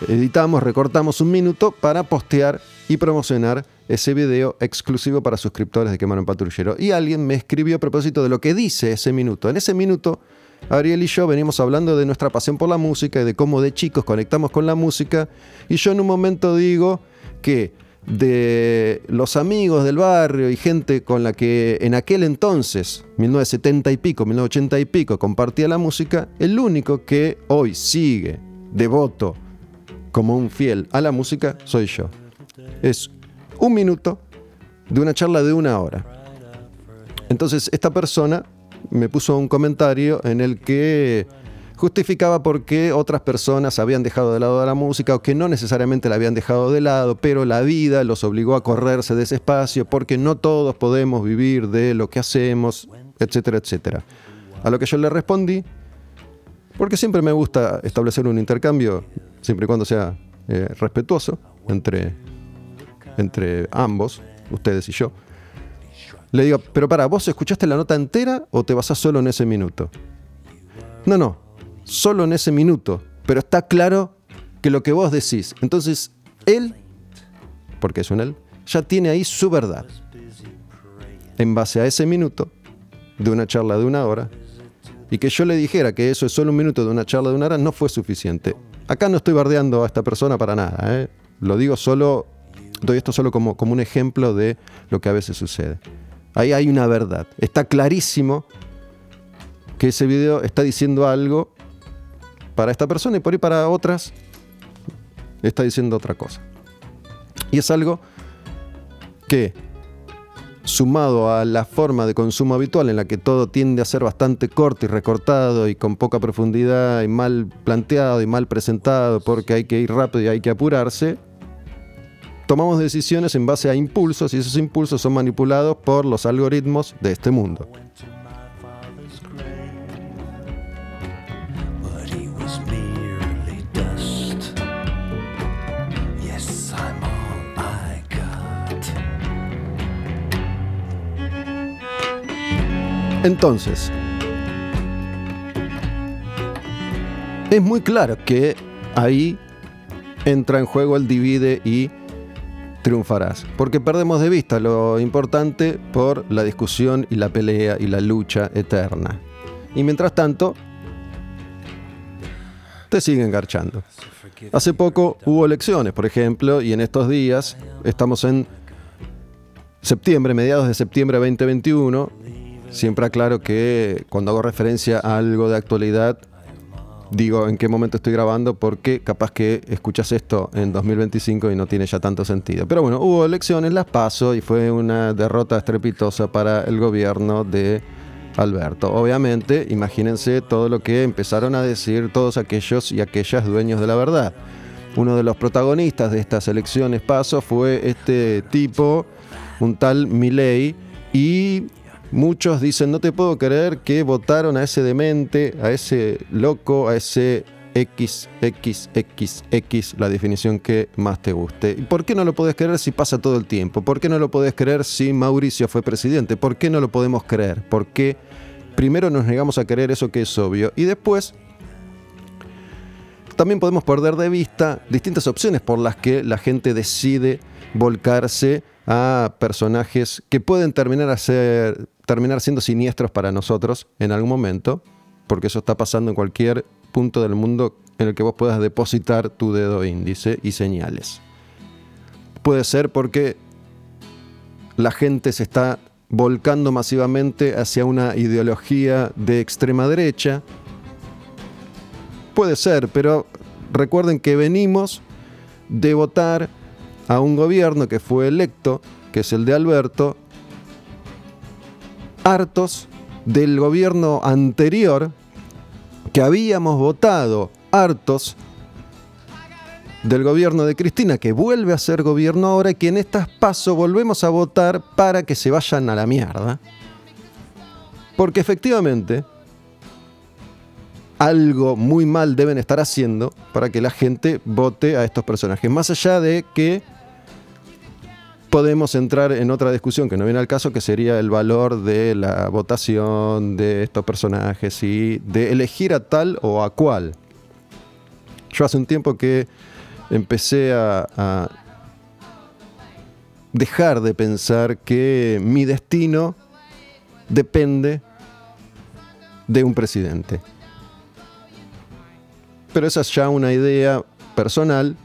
Editamos, recortamos un minuto para postear y promocionar ese video exclusivo para suscriptores de Quemaron Patrullero. Y alguien me escribió a propósito de lo que dice ese minuto. En ese minuto, Ariel y yo venimos hablando de nuestra pasión por la música y de cómo de chicos conectamos con la música. Y yo en un momento digo que de los amigos del barrio y gente con la que en aquel entonces, 1970 y pico, 1980 y pico, compartía la música, el único que hoy sigue devoto como un fiel a la música soy yo. Es un minuto de una charla de una hora. Entonces esta persona me puso un comentario en el que justificaba por qué otras personas habían dejado de lado la música o que no necesariamente la habían dejado de lado, pero la vida los obligó a correrse de ese espacio porque no todos podemos vivir de lo que hacemos, etcétera, etcétera. A lo que yo le respondí, porque siempre me gusta establecer un intercambio, siempre y cuando sea eh, respetuoso entre, entre ambos, ustedes y yo. Le digo, pero para, ¿vos escuchaste la nota entera o te basás solo en ese minuto? No, no, solo en ese minuto, pero está claro que lo que vos decís. Entonces, él, porque es un él, ya tiene ahí su verdad. En base a ese minuto de una charla de una hora, y que yo le dijera que eso es solo un minuto de una charla de una hora, no fue suficiente. Acá no estoy bardeando a esta persona para nada, ¿eh? lo digo solo, doy esto solo como, como un ejemplo de lo que a veces sucede. Ahí hay una verdad. Está clarísimo que ese video está diciendo algo para esta persona y por ahí para otras está diciendo otra cosa. Y es algo que, sumado a la forma de consumo habitual en la que todo tiende a ser bastante corto y recortado y con poca profundidad y mal planteado y mal presentado porque hay que ir rápido y hay que apurarse, tomamos decisiones en base a impulsos y esos impulsos son manipulados por los algoritmos de este mundo. Entonces, es muy claro que ahí entra en juego el divide y triunfarás. Porque perdemos de vista lo importante por la discusión y la pelea y la lucha eterna. Y mientras tanto, te siguen garchando. Hace poco hubo elecciones, por ejemplo, y en estos días estamos en septiembre, mediados de septiembre 2021. Siempre aclaro que cuando hago referencia a algo de actualidad, digo en qué momento estoy grabando porque capaz que escuchas esto en 2025 y no tiene ya tanto sentido. Pero bueno, hubo elecciones, las paso y fue una derrota estrepitosa para el gobierno de Alberto. Obviamente, imagínense todo lo que empezaron a decir todos aquellos y aquellas dueños de la verdad. Uno de los protagonistas de estas elecciones paso fue este tipo, un tal Milei, y muchos dicen, no te puedo creer que votaron a ese demente, a ese loco, a ese XXXX, la definición que más te guste. ¿Y por qué no lo podés creer si pasa todo el tiempo? ¿Por qué no lo podés creer si Mauricio fue presidente? ¿Por qué no lo podemos creer? Porque primero nos negamos a creer eso que es obvio y después también podemos perder de vista distintas opciones por las que la gente decide volcarse a personajes que pueden terminar, a ser, terminar siendo siniestros para nosotros en algún momento, porque eso está pasando en cualquier punto del mundo en el que vos puedas depositar tu dedo índice y señales. Puede ser porque la gente se está volcando masivamente hacia una ideología de extrema derecha. Puede ser, pero recuerden que venimos de votar a un gobierno que fue electo, que es el de Alberto, hartos del gobierno anterior, que habíamos votado hartos del gobierno de Cristina, que vuelve a ser gobierno ahora y que en estas pasos volvemos a votar para que se vayan a la mierda. Porque efectivamente, algo muy mal deben estar haciendo para que la gente vote a estos personajes. Más allá de que podemos entrar en otra discusión que no viene al caso, que sería el valor de la votación de estos personajes y de elegir a tal o a cual. Yo hace un tiempo que empecé a, dejar de pensar que mi destino depende de un presidente. Pero esa es ya una idea personal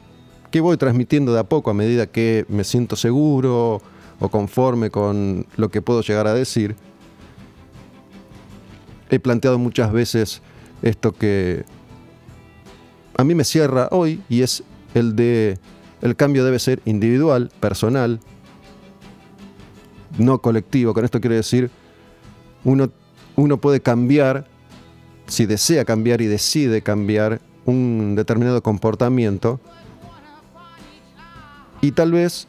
que voy transmitiendo de a poco a medida que me siento seguro o conforme con lo que puedo llegar a decir. He planteado muchas veces esto que a mí me cierra hoy y es el de el cambio debe ser individual, personal, no colectivo. Con esto quiero decir, uno, uno puede cambiar, si desea cambiar y decide cambiar un determinado comportamiento, y tal vez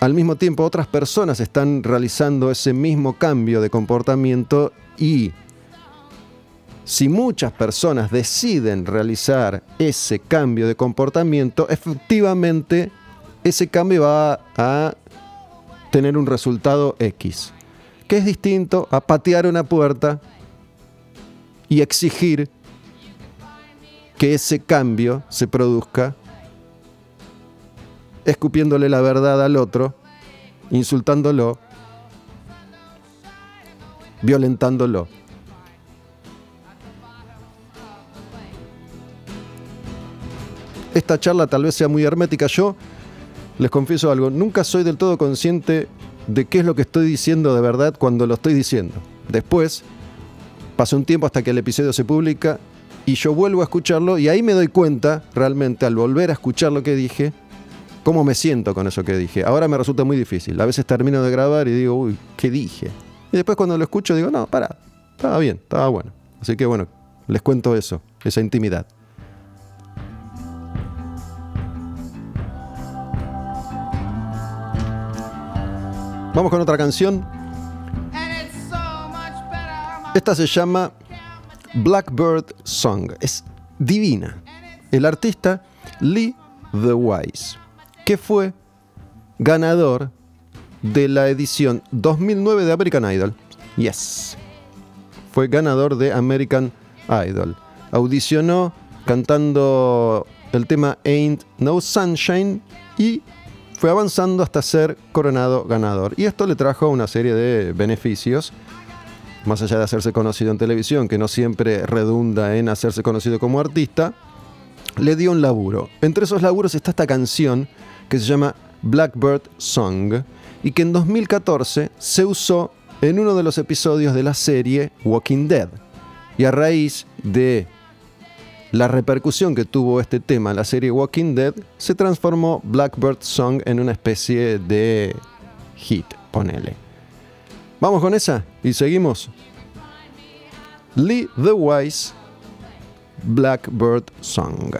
al mismo tiempo otras personas están realizando ese mismo cambio de comportamiento y si muchas personas deciden realizar ese cambio de comportamiento, efectivamente ese cambio va a tener un resultado X, que es distinto a patear una puerta y exigir que ese cambio se produzca escupiéndole la verdad al otro, insultándolo, violentándolo. Esta charla tal vez sea muy hermética. Yo les confieso algo, nunca soy del todo consciente de qué es lo que estoy diciendo de verdad cuando lo estoy diciendo. Después, pasa un tiempo hasta que el episodio se publica y yo vuelvo a escucharlo y ahí me doy cuenta, realmente, al volver a escuchar lo que dije, cómo me siento con eso que dije. Ahora me resulta muy difícil. A veces termino de grabar y digo, uy, ¿qué dije? Y después cuando lo escucho digo, no, para, estaba bien, estaba bueno. Así que bueno, les cuento eso, esa intimidad. Vamos con otra canción. Esta se llama Blackbird Song. Es divina. El artista Lee The Wise, que fue ganador de la edición 2009 de American Idol. Yes. Fue ganador de American Idol. Audicionó cantando el tema Ain't No Sunshine y fue avanzando hasta ser coronado ganador. Y esto le trajo una serie de beneficios, más allá de hacerse conocido en televisión, que no siempre redunda en hacerse conocido como artista, le dio un laburo. Entre esos laburos está esta canción que se llama Blackbird Song y que en 2014 se usó en uno de los episodios de la serie Walking Dead. Y a raíz de la repercusión que tuvo este tema en la serie Walking Dead, se transformó Blackbird Song en una especie de hit, ponele. Vamos con esa y seguimos. Lee the Wise, Blackbird Song.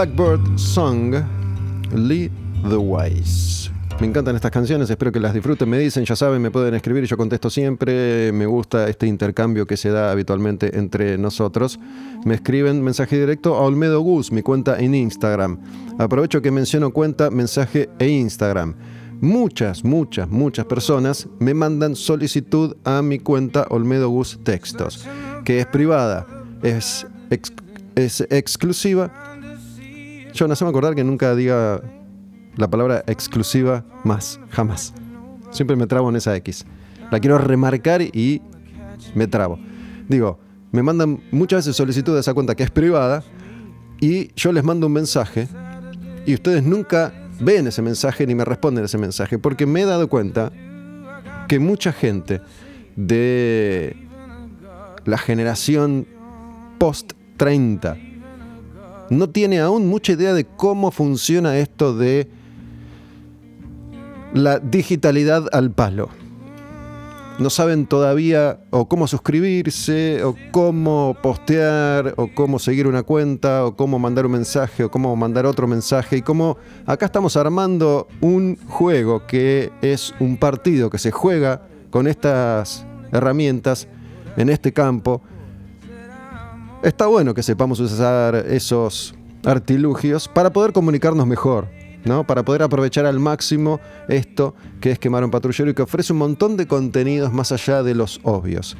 Blackbird Song, Lead the Ways. Me encantan estas canciones, espero que las disfruten. Me dicen, ya saben, me pueden escribir, yo contesto siempre. Me gusta este intercambio que se da habitualmente entre nosotros. Me escriben mensaje directo a Olmedo Gus, mi cuenta en Instagram. Aprovecho que menciono cuenta, mensaje e Instagram. Muchas, muchas, muchas personas me mandan solicitud a mi cuenta Olmedo Gus Textos, que es privada, es, es exclusiva yo no sé me acordar que nunca diga la palabra exclusiva más, jamás. Siempre me trabo en esa X. La quiero remarcar y me trabo. Digo, me mandan muchas veces solicitud de esa cuenta que es privada y yo les mando un mensaje y ustedes nunca ven ese mensaje ni me responden ese mensaje porque me he dado cuenta que mucha gente de la generación post 30 no tiene aún mucha idea de cómo funciona esto de la digitalidad al palo. No saben todavía o cómo suscribirse, o cómo postear, o cómo seguir una cuenta, o cómo mandar un mensaje, o cómo mandar otro mensaje. Y cómo acá estamos armando un juego que es un partido que se juega con estas herramientas en este campo está bueno que sepamos usar esos artilugios para poder comunicarnos mejor, ¿no? Para poder aprovechar al máximo esto que es quemar un patrullero y que ofrece un montón de contenidos más allá de los obvios.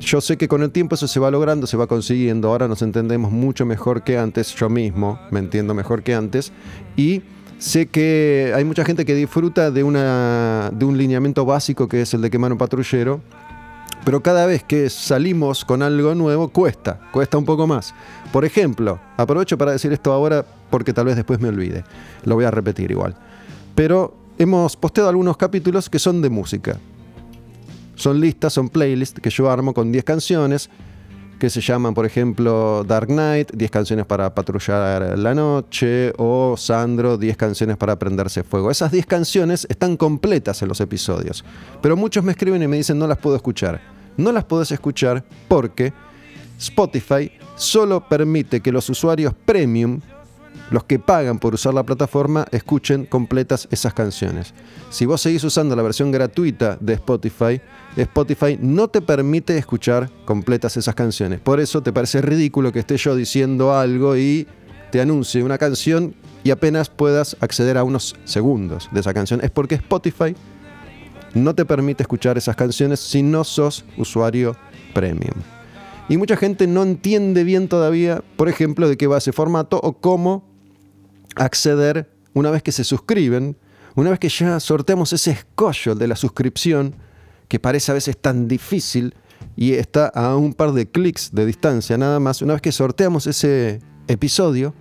Yo sé que con el tiempo eso se va logrando, se va consiguiendo. Ahora nos entendemos mucho mejor que antes. Yo mismo me entiendo mejor que antes. Y sé que hay mucha gente que disfruta de, una, de un lineamiento básico que es el de quemar un patrullero. Pero cada vez que salimos con algo nuevo cuesta, cuesta un poco más. Por ejemplo, aprovecho para decir esto ahora porque tal vez después me olvide. Lo voy a repetir igual. pero hemos posteado algunos capítulos que son de música. Son listas, son playlists que yo armo con 10 canciones que se llaman, por ejemplo, Dark Knight, 10 canciones para patrullar la noche, o Sandro, 10 canciones para prenderse fuego. Esas 10 canciones están completas en los episodios, pero muchos me escriben y me dicen no las puedo escuchar. No las puedes escuchar porque Spotify solo permite que los usuarios premium los que pagan por usar la plataforma escuchen completas esas canciones. Si vos seguís usando la versión gratuita de Spotify, Spotify no te permite escuchar completas esas canciones. Por eso te parece ridículo que esté yo diciendo algo y te anuncie una canción y apenas puedas acceder a unos segundos de esa canción. Es porque Spotify no te permite escuchar esas canciones si no sos usuario premium. Y mucha gente no entiende bien todavía, por ejemplo, de qué va ese formato o cómo acceder una vez que se suscriben, una vez que ya sorteamos ese escollo de la suscripción, que parece a veces tan difícil y está a un par de clics de distancia nada más, una vez que sorteamos ese episodio,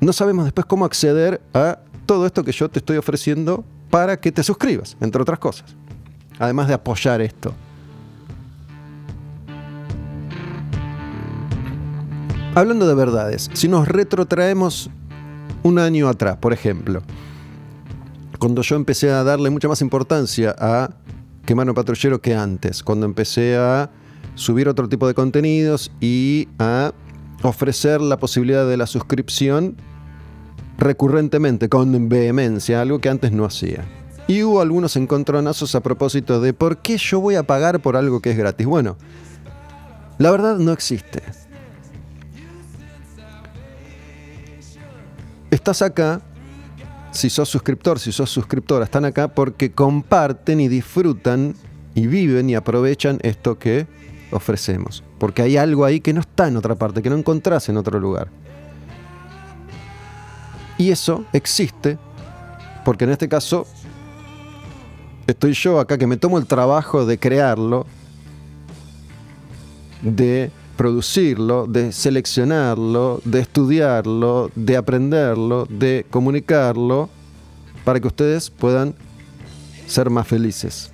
no sabemos después cómo acceder a todo esto que yo te estoy ofreciendo para que te suscribas, entre otras cosas. Además de apoyar esto. Hablando de verdades, si nos retrotraemos un año atrás, por ejemplo, cuando yo empecé a darle mucha más importancia a Quemar un Patrullero que antes, cuando empecé a subir otro tipo de contenidos y a ofrecer la posibilidad de la suscripción recurrentemente, con vehemencia, algo que antes no hacía. Y hubo algunos encontronazos a propósito de por qué yo voy a pagar por algo que es gratis. Bueno, la verdad no existe. Estás acá, si sos suscriptor, si sos suscriptora, están acá porque comparten y disfrutan y viven y aprovechan esto que ofrecemos. Porque hay algo ahí que no está en otra parte, que no encontrás en otro lugar. Y eso existe porque en este caso estoy yo acá que me tomo el trabajo de crearlo, de producirlo, de seleccionarlo, de estudiarlo, de aprenderlo, de comunicarlo, para que ustedes puedan ser más felices.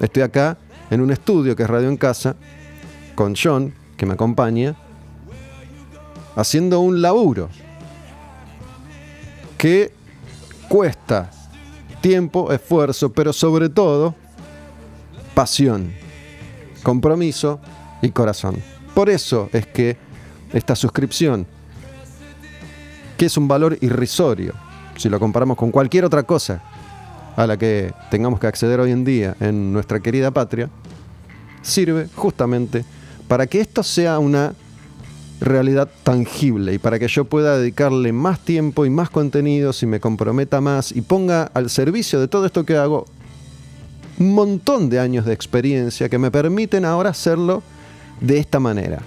Estoy acá en un estudio que es Radio en Casa, con John, que me acompaña, haciendo un laburo que cuesta tiempo, esfuerzo, pero sobre todo pasión, compromiso y corazón. Por eso es que esta suscripción, que es un valor irrisorio, si lo comparamos con cualquier otra cosa a la que tengamos que acceder hoy en día en nuestra querida patria, sirve justamente para que esto sea una realidad tangible y para que yo pueda dedicarle más tiempo y más contenidos y me comprometa más y ponga al servicio de todo esto que hago un montón de años de experiencia que me permiten ahora hacerlo de esta manera.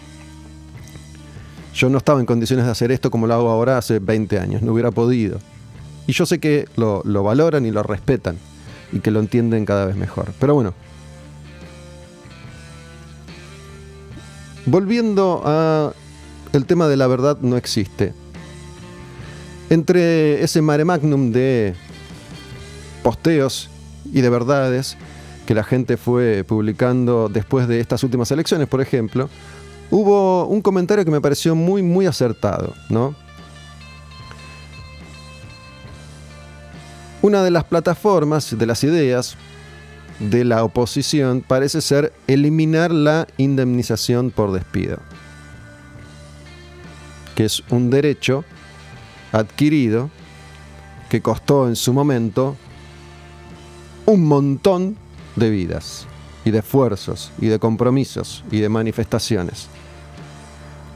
Yo no estaba en condiciones de hacer esto como lo hago ahora hace 20 años, no hubiera podido. Y yo sé que lo, lo valoran y lo respetan y que lo entienden cada vez mejor. Pero bueno, volviendo a el tema de la verdad no existe. Entre ese mare magnum de posteos y de verdades que la gente fue publicando después de estas últimas elecciones, por ejemplo, hubo un comentario que me pareció muy, muy acertado, ¿no? Una de las plataformas, de las ideas de la oposición parece ser eliminar la indemnización por despido, que es un derecho adquirido que costó en su momento un montón de vidas y de esfuerzos y de compromisos y de manifestaciones.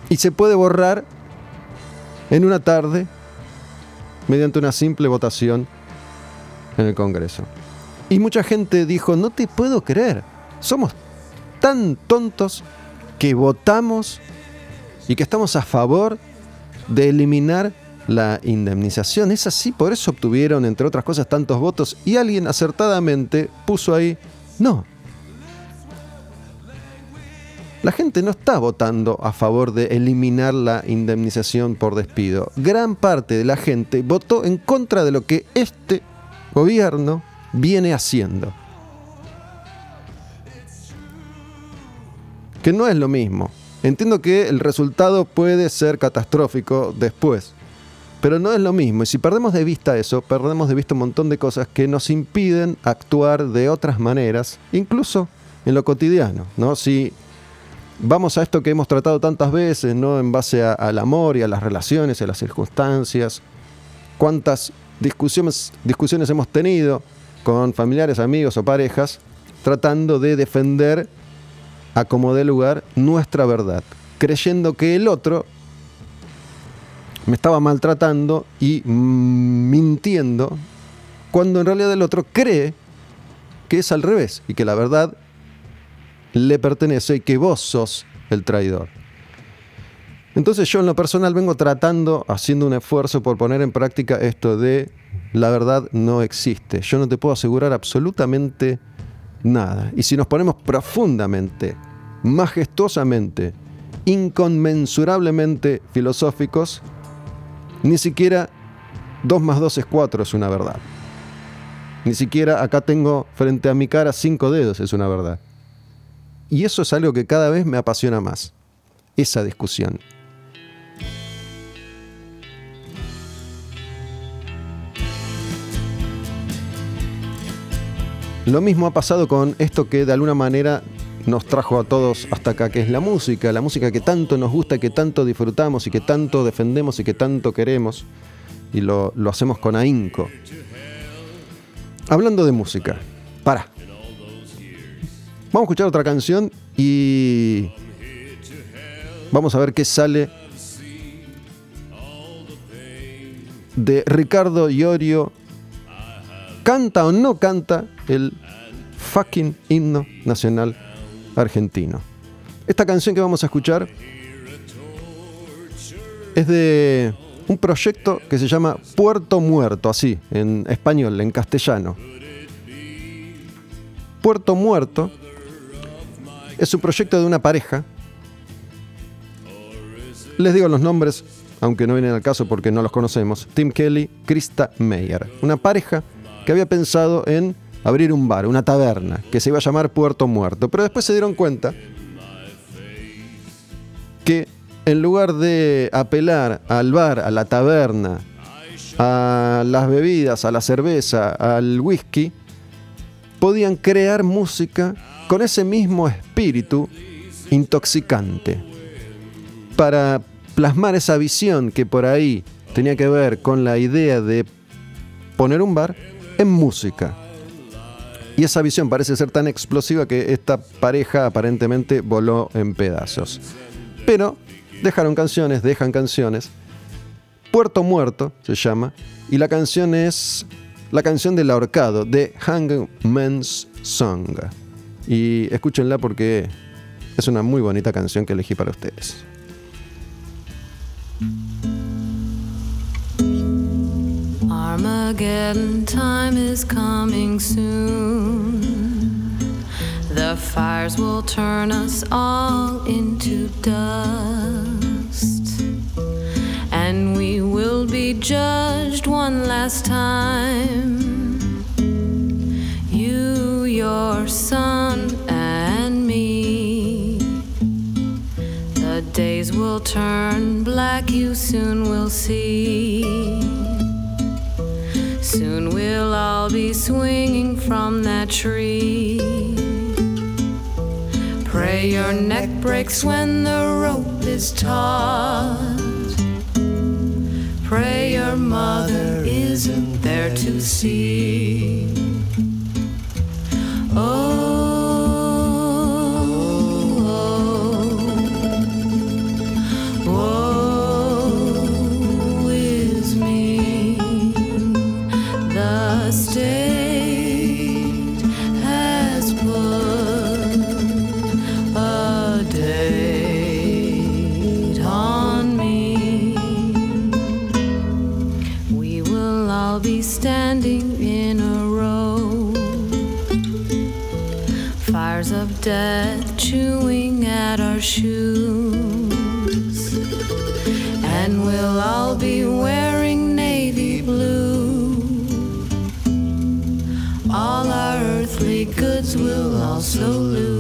Y se puede borrar en una tarde mediante una simple votación en el Congreso. Y mucha gente dijo, no te puedo creer, somos tan tontos que votamos y que estamos a favor de eliminar la indemnización. Es así, por eso obtuvieron, entre otras cosas, tantos votos. Y alguien acertadamente puso ahí, no. la gente no está votando a favor de eliminar la indemnización por despido. Gran parte de la gente votó en contra de lo que este gobierno viene haciendo. Que no es lo mismo. Entiendo que el resultado puede ser catastrófico después, pero no es lo mismo. Y si perdemos de vista eso, perdemos de vista un montón de cosas que nos impiden actuar de otras maneras, incluso en lo cotidiano. ¿no? Si vamos a esto que hemos tratado tantas veces, ¿no? En base al amor y a las relaciones, a las circunstancias. Cuántas discusiones, discusiones hemos tenido con familiares, amigos o parejas, tratando de defender a como dé lugar nuestra verdad, creyendo que el otro me estaba maltratando y mintiendo, cuando en realidad el otro cree que es al revés y que la verdad le pertenece y que vos sos el traidor. Entonces yo en lo personal vengo tratando, haciendo un esfuerzo por poner en práctica esto de la verdad no existe. Yo no te puedo asegurar absolutamente nada. Y si nos ponemos profundamente, majestuosamente, inconmensurablemente filosóficos, ni siquiera 2 más 2 es 4 es una verdad. Ni siquiera acá tengo frente a mi cara cinco dedos es una verdad. Y eso es algo que cada vez me apasiona más, esa discusión. Lo mismo ha pasado con esto que de alguna manera nos trajo a todos hasta acá, que es la música, la música que tanto nos gusta, que tanto disfrutamos y que tanto defendemos y que tanto queremos, y lo, lo hacemos con ahínco. Hablando de música, para. Vamos a escuchar otra canción y vamos a ver qué sale de Ricardo Iorio. ¿Canta o no canta el fucking himno nacional argentino? Esta canción que vamos a escuchar es de un proyecto que se llama Puerto Muerto, así, en español, en castellano. Puerto Muerto es un proyecto de una pareja. Les digo los nombres, aunque no vienen al caso porque no los conocemos. Tim Kelly, Krista Meyer. Una pareja que había pensado en abrir un bar, una taberna, que se iba a llamar Puerto Muerto. Pero después se dieron cuenta que en lugar de apelar al bar, a la taberna, a las bebidas, a la cerveza, al whisky, podían crear música con ese mismo espíritu intoxicante. Para plasmar esa visión que por ahí tenía que ver con la idea de poner un bar en música. Y esa visión parece ser tan explosiva que esta pareja aparentemente voló en pedazos. Pero dejaron canciones, dejan canciones. Puerto Muerto se llama. Y la canción es la canción del ahorcado, de Hangman's Song. Y escúchenla porque es una muy bonita canción que elegí para ustedes. Armageddon time is coming soon. The fires will turn us all into dust. And we will be judged one last time. You, your son, and me. The days will turn black, you soon will see. Soon we'll all be swinging from that tree. Pray your neck breaks when the rope is taut. Pray your mother isn't there to see. Oh, death chewing at our shoes. And we'll all be wearing navy blue. All our earthly goods will also lose.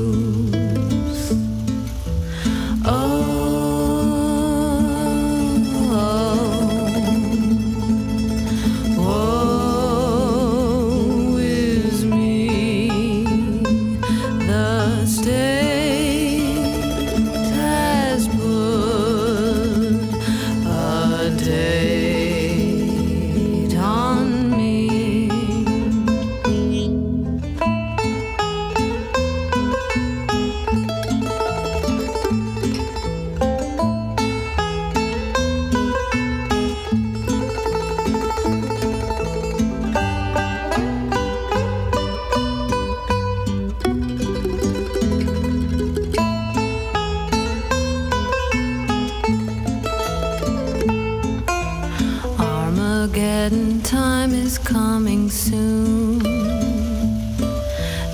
Time is coming soon.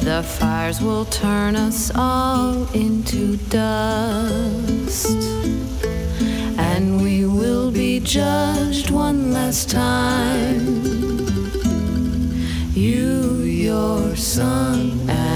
The fires will turn us all into dust. And we will be judged one last time. You, your son, and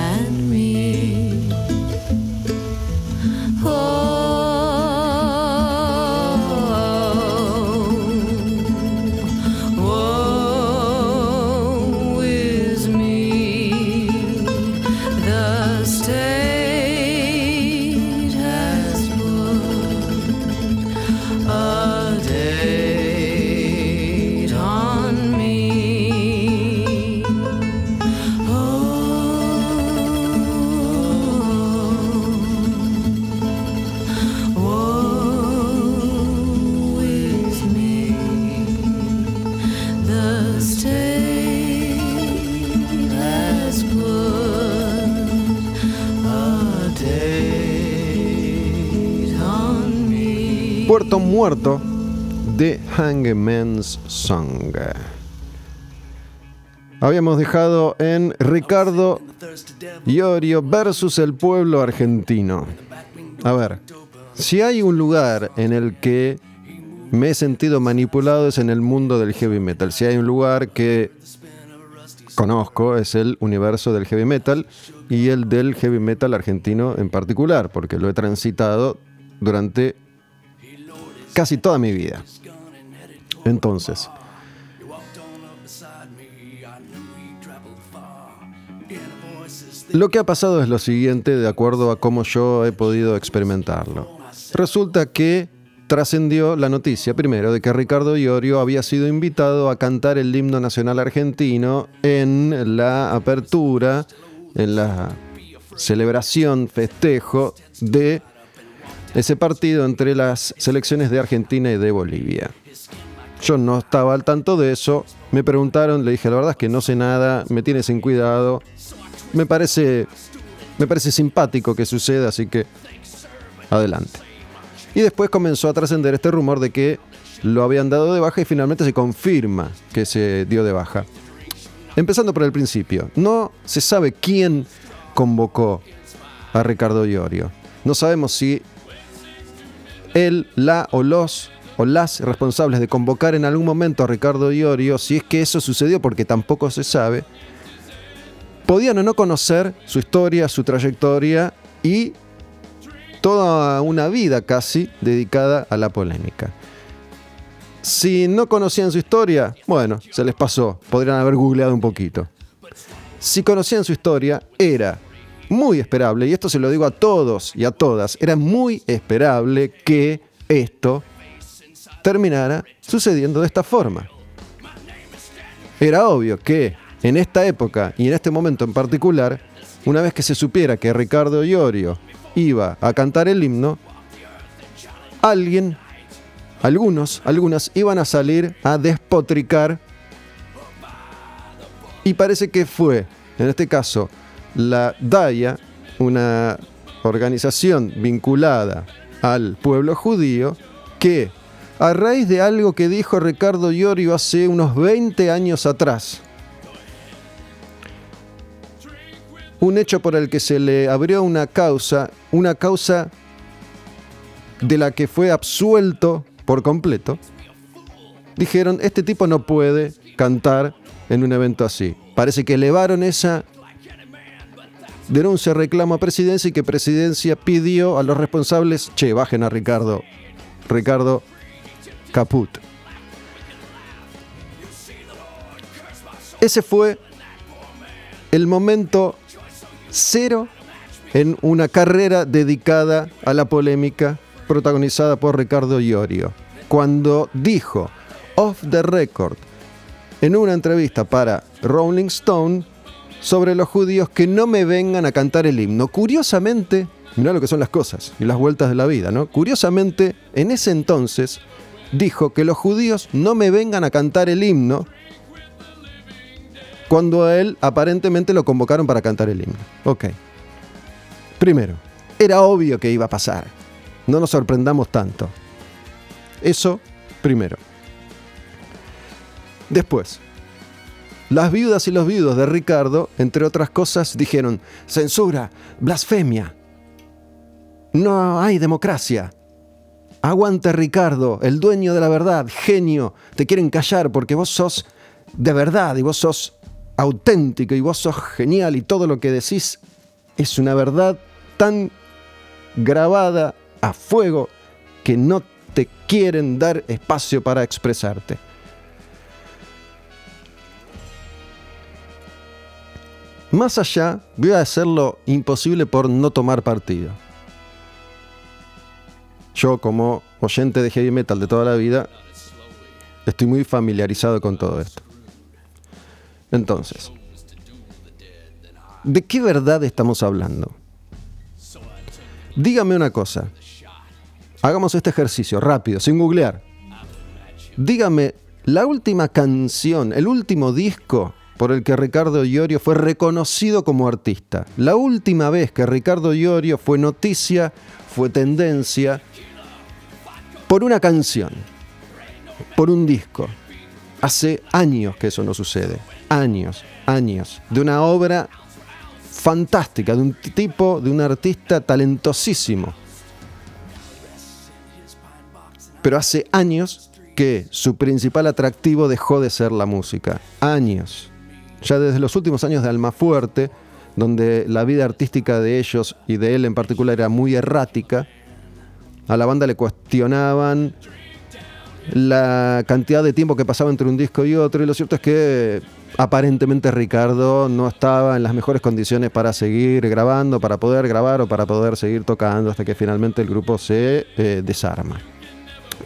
me. Puerto Muerto de Hangman's Song. Habíamos dejado en Ricardo Iorio versus el pueblo argentino. A ver, si hay un lugar en el que me he sentido manipulado es en el mundo del heavy metal. Si hay un lugar que conozco es el universo del heavy metal y el del heavy metal argentino en particular, porque lo he transitado durante casi toda mi vida. Entonces, lo que ha pasado es lo siguiente, de acuerdo a cómo yo he podido experimentarlo. Resulta que trascendió la noticia, primero, de que Ricardo Iorio había sido invitado a cantar el himno nacional argentino en la apertura, en la celebración, festejo de ese partido entre las selecciones de Argentina y de Bolivia. Yo no estaba al tanto de eso, me preguntaron, le dije, la verdad es que no sé nada, me tiene sin cuidado, me parece, me parece simpático que suceda, así que adelante. Y después comenzó a trascender este rumor de que lo habían dado de baja y finalmente se confirma que se dio de baja. Empezando por el principio, no se sabe quién convocó a Ricardo Iorio. No sabemos si él, la o los o las responsables de convocar en algún momento a Ricardo Iorio, si es que eso sucedió porque tampoco se sabe, podían o no conocer su historia, su trayectoria y toda una vida casi dedicada a la polémica. Si no conocían su historia, bueno, se les pasó, podrían haber googleado un poquito. Si conocían su historia, era muy esperable, y esto se lo digo a todos y a todas, era muy esperable que esto terminara sucediendo de esta forma. Era obvio que en esta época y en este momento en particular, una vez que se supiera que Ricardo Iorio iba a cantar el himno, alguien, algunos, algunas iban a salir a despotricar y parece que fue, en este caso, la DAIA, una organización vinculada al pueblo judío, que a raíz de algo que dijo Ricardo Iorio hace unos 20 años atrás, un hecho por el que se le abrió una causa, una causa de la que fue absuelto por completo, dijeron, este tipo no puede cantar en un evento así. Parece que elevaron esa denuncia, reclamo a presidencia y que presidencia pidió a los responsables, che, bajen a Ricardo, Ricardo Caput. Ese fue el momento cero en una carrera dedicada a la polémica protagonizada por Ricardo Iorio, cuando dijo off the record en una entrevista para Rolling Stone sobre los judíos que no me vengan a cantar el himno. Curiosamente, mirá lo que son las cosas y las vueltas de la vida, ¿no? Curiosamente, en ese entonces dijo que los judíos no me vengan a cantar el himno cuando a él aparentemente lo convocaron para cantar el himno. Ok. Primero, era obvio que iba a pasar. No nos sorprendamos tanto. Eso, primero. Después, las viudas y los viudos de Ricardo, entre otras cosas, dijeron, censura, blasfemia. No hay democracia. Aguante Ricardo, el dueño de la verdad, genio. Te quieren callar porque vos sos de verdad y vos sos auténtico y vos sos genial y todo lo que decís es una verdad tan grabada a fuego que no te quieren dar espacio para expresarte. Más allá, voy a hacer lo imposible por no tomar partido. Yo, como oyente de heavy metal de toda la vida, estoy muy familiarizado con todo esto. Entonces, ¿de qué verdad estamos hablando? Dígame una cosa. Hagamos este ejercicio rápido, sin googlear. Dígame la última canción, el último disco por el que Ricardo Iorio fue reconocido como artista. La última vez que Ricardo Iorio fue noticia, fue tendencia, por una canción, por un disco. Hace años que eso no sucede. Años, años. De una obra fantástica, de un tipo, de un artista talentosísimo. Pero hace años que su principal atractivo dejó de ser la música. Años. Ya desde los últimos años de Almafuerte, donde la vida artística de ellos y de él en particular era muy errática, a la banda le cuestionaban la cantidad de tiempo que pasaba entre un disco y otro, y lo cierto es que aparentemente Ricardo no estaba en las mejores condiciones para seguir grabando, para poder grabar o para poder seguir tocando hasta que finalmente el grupo se eh, desarma.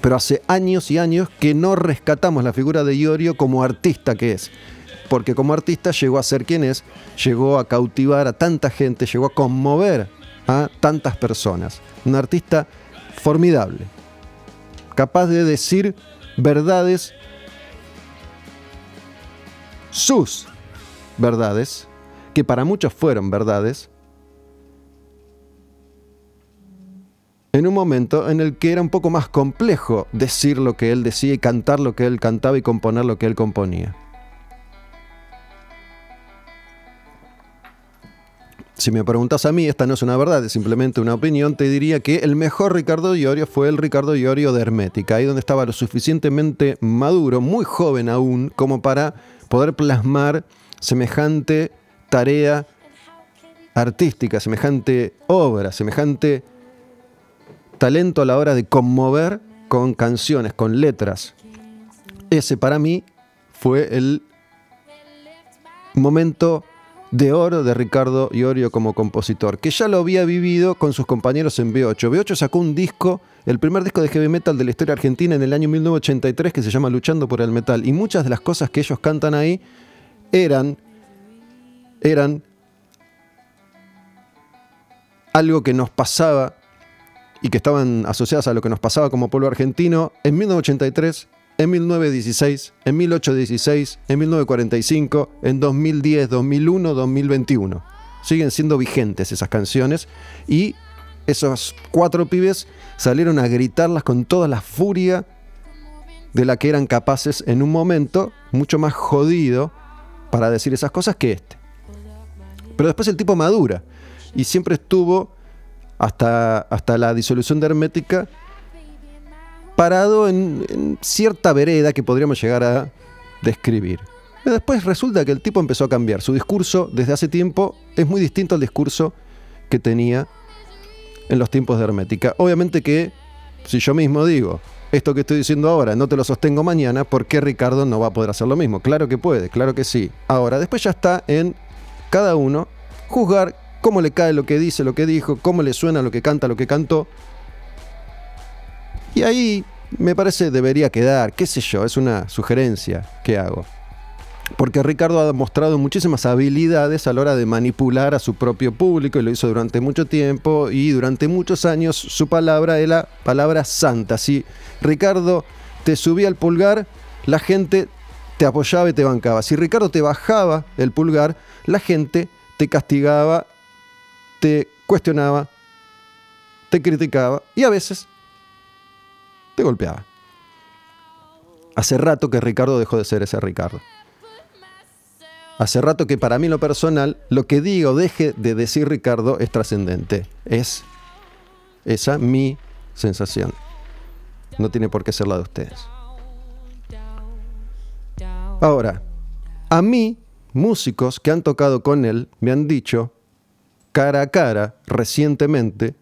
Pero hace años y años que no rescatamos la figura de Iorio como artista que es. Porque como artista llegó a ser quien es, llegó a cautivar a tanta gente, llegó a conmover a tantas personas. Un artista formidable, capaz de decir verdades, sus verdades, que para muchos fueron verdades, en un momento en el que era un poco más complejo decir lo que él decía y cantar lo que él cantaba y componer lo que él componía. Si me preguntas a mí, esta no es una verdad, es simplemente una opinión, te diría que el mejor Ricardo Iorio fue el Ricardo Iorio de Hermética, ahí donde estaba lo suficientemente maduro, muy joven aún, como para poder plasmar semejante tarea artística, semejante obra, semejante talento a la hora de conmover con canciones, con letras. Ese para mí fue el momento de oro de Ricardo Iorio como compositor, que ya lo había vivido con sus compañeros en B8. B8 sacó un disco, el primer disco de heavy metal de la historia argentina en el año 1983 que se llama Luchando por el Metal. Y muchas de las cosas que ellos cantan ahí eran, eran algo que nos pasaba y que estaban asociadas a lo que nos pasaba como pueblo argentino en 1983 en 1916, en 1816, en 1945, en 2010, 2001, 2021. Siguen siendo vigentes esas canciones y esos cuatro pibes salieron a gritarlas con toda la furia de la que eran capaces en un momento mucho más jodido para decir esas cosas que este. Pero después el tipo madura y siempre estuvo hasta, hasta la disolución de Hermética parado en, cierta vereda que podríamos llegar a describir. Y Después resulta que el tipo empezó a cambiar. Su discurso desde hace tiempo es muy distinto al discurso que tenía en los tiempos de Hermética. Obviamente que si yo mismo digo esto que estoy diciendo ahora no te lo sostengo mañana, ¿por qué Ricardo no va a poder hacer lo mismo? Claro que puede, claro que sí. Ahora, después ya está en cada uno juzgar cómo le cae lo que dice, lo que dijo, cómo le suena lo que canta, lo que cantó. Y ahí me parece debería quedar, qué sé yo, es una sugerencia que hago. Porque Ricardo ha mostrado muchísimas habilidades a la hora de manipular a su propio público y lo hizo durante mucho tiempo y durante muchos años su palabra era palabra santa. Si Ricardo te subía el pulgar, la gente te apoyaba y te bancaba. Si Ricardo te bajaba el pulgar, la gente te castigaba, te cuestionaba, te criticaba y a veces te golpeaba. Hace rato que Ricardo dejó de ser ese Ricardo. Hace rato que para mí lo personal, lo que diga o deje de decir Ricardo es trascendente. Es esa mi sensación. No tiene por qué ser la de ustedes. Ahora, a mí, músicos que han tocado con él me han dicho cara a cara recientemente,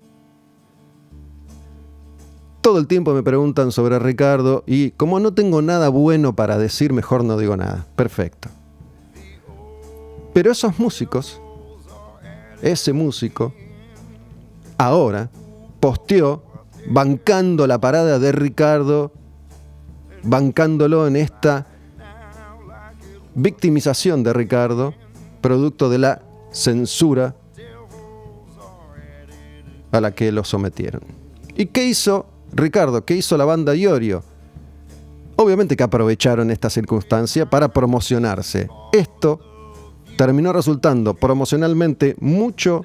todo el tiempo me preguntan sobre Ricardo y como no tengo nada bueno para decir, mejor no digo nada. Perfecto. Pero esos músicos, ese músico, ahora posteó bancando la parada de Ricardo, bancándolo en esta victimización de Ricardo, producto de la censura a la que lo sometieron. ¿Y qué hizo Ricardo? ¿Qué hizo la banda Iorio? Obviamente que aprovecharon esta circunstancia para promocionarse. Esto terminó resultando promocionalmente mucho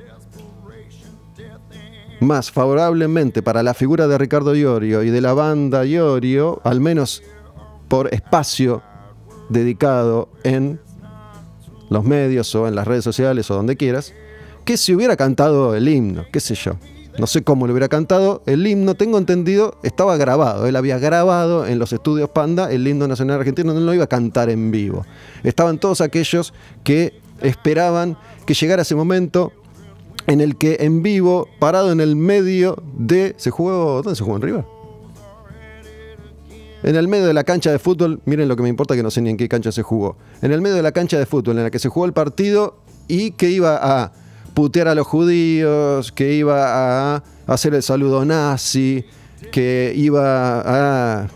más favorablemente para la figura de Ricardo Iorio y de la banda Iorio, al menos por espacio dedicado en los medios o en las redes sociales o donde quieras, que si hubiera cantado el himno, qué sé yo. No sé cómo le hubiera cantado. El himno, tengo entendido, estaba grabado. Él había grabado en los estudios Panda el himno nacional argentino. No lo iba a cantar en vivo. Estaban todos aquellos que esperaban que llegara ese momento en el que en vivo, parado en el medio de... ¿Se jugó? ¿Dónde se jugó? ¿En River? En el medio de la cancha de fútbol, miren lo que me importa que no sé ni en qué cancha se jugó. En el medio de la cancha de fútbol en la que se jugó el partido y que iba a putear a los judíos, que iba a hacer el saludo nazi, que iba a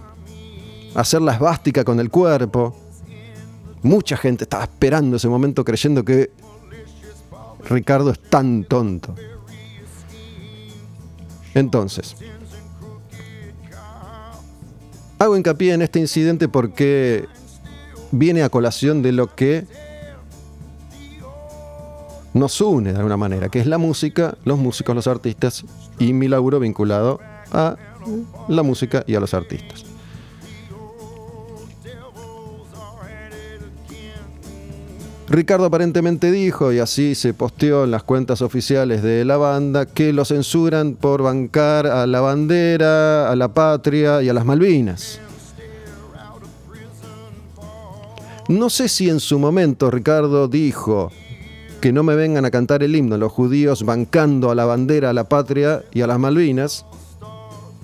hacer la esvástica con el cuerpo. Mucha gente estaba esperando ese momento creyendo que Ricardo es tan tonto. Entonces, hago hincapié en este incidente porque viene a colación de lo que nos une de alguna manera, que es la música, los músicos, los artistas y mi laburo vinculado a la música y a los artistas. Ricardo aparentemente dijo, y así se posteó en las cuentas oficiales de la banda, que lo censuran por bancar a la bandera, a la patria y a las Malvinas. No sé si en su momento Ricardo dijo que no me vengan a cantar el himno los judíos bancando a la bandera, a la patria y a las Malvinas,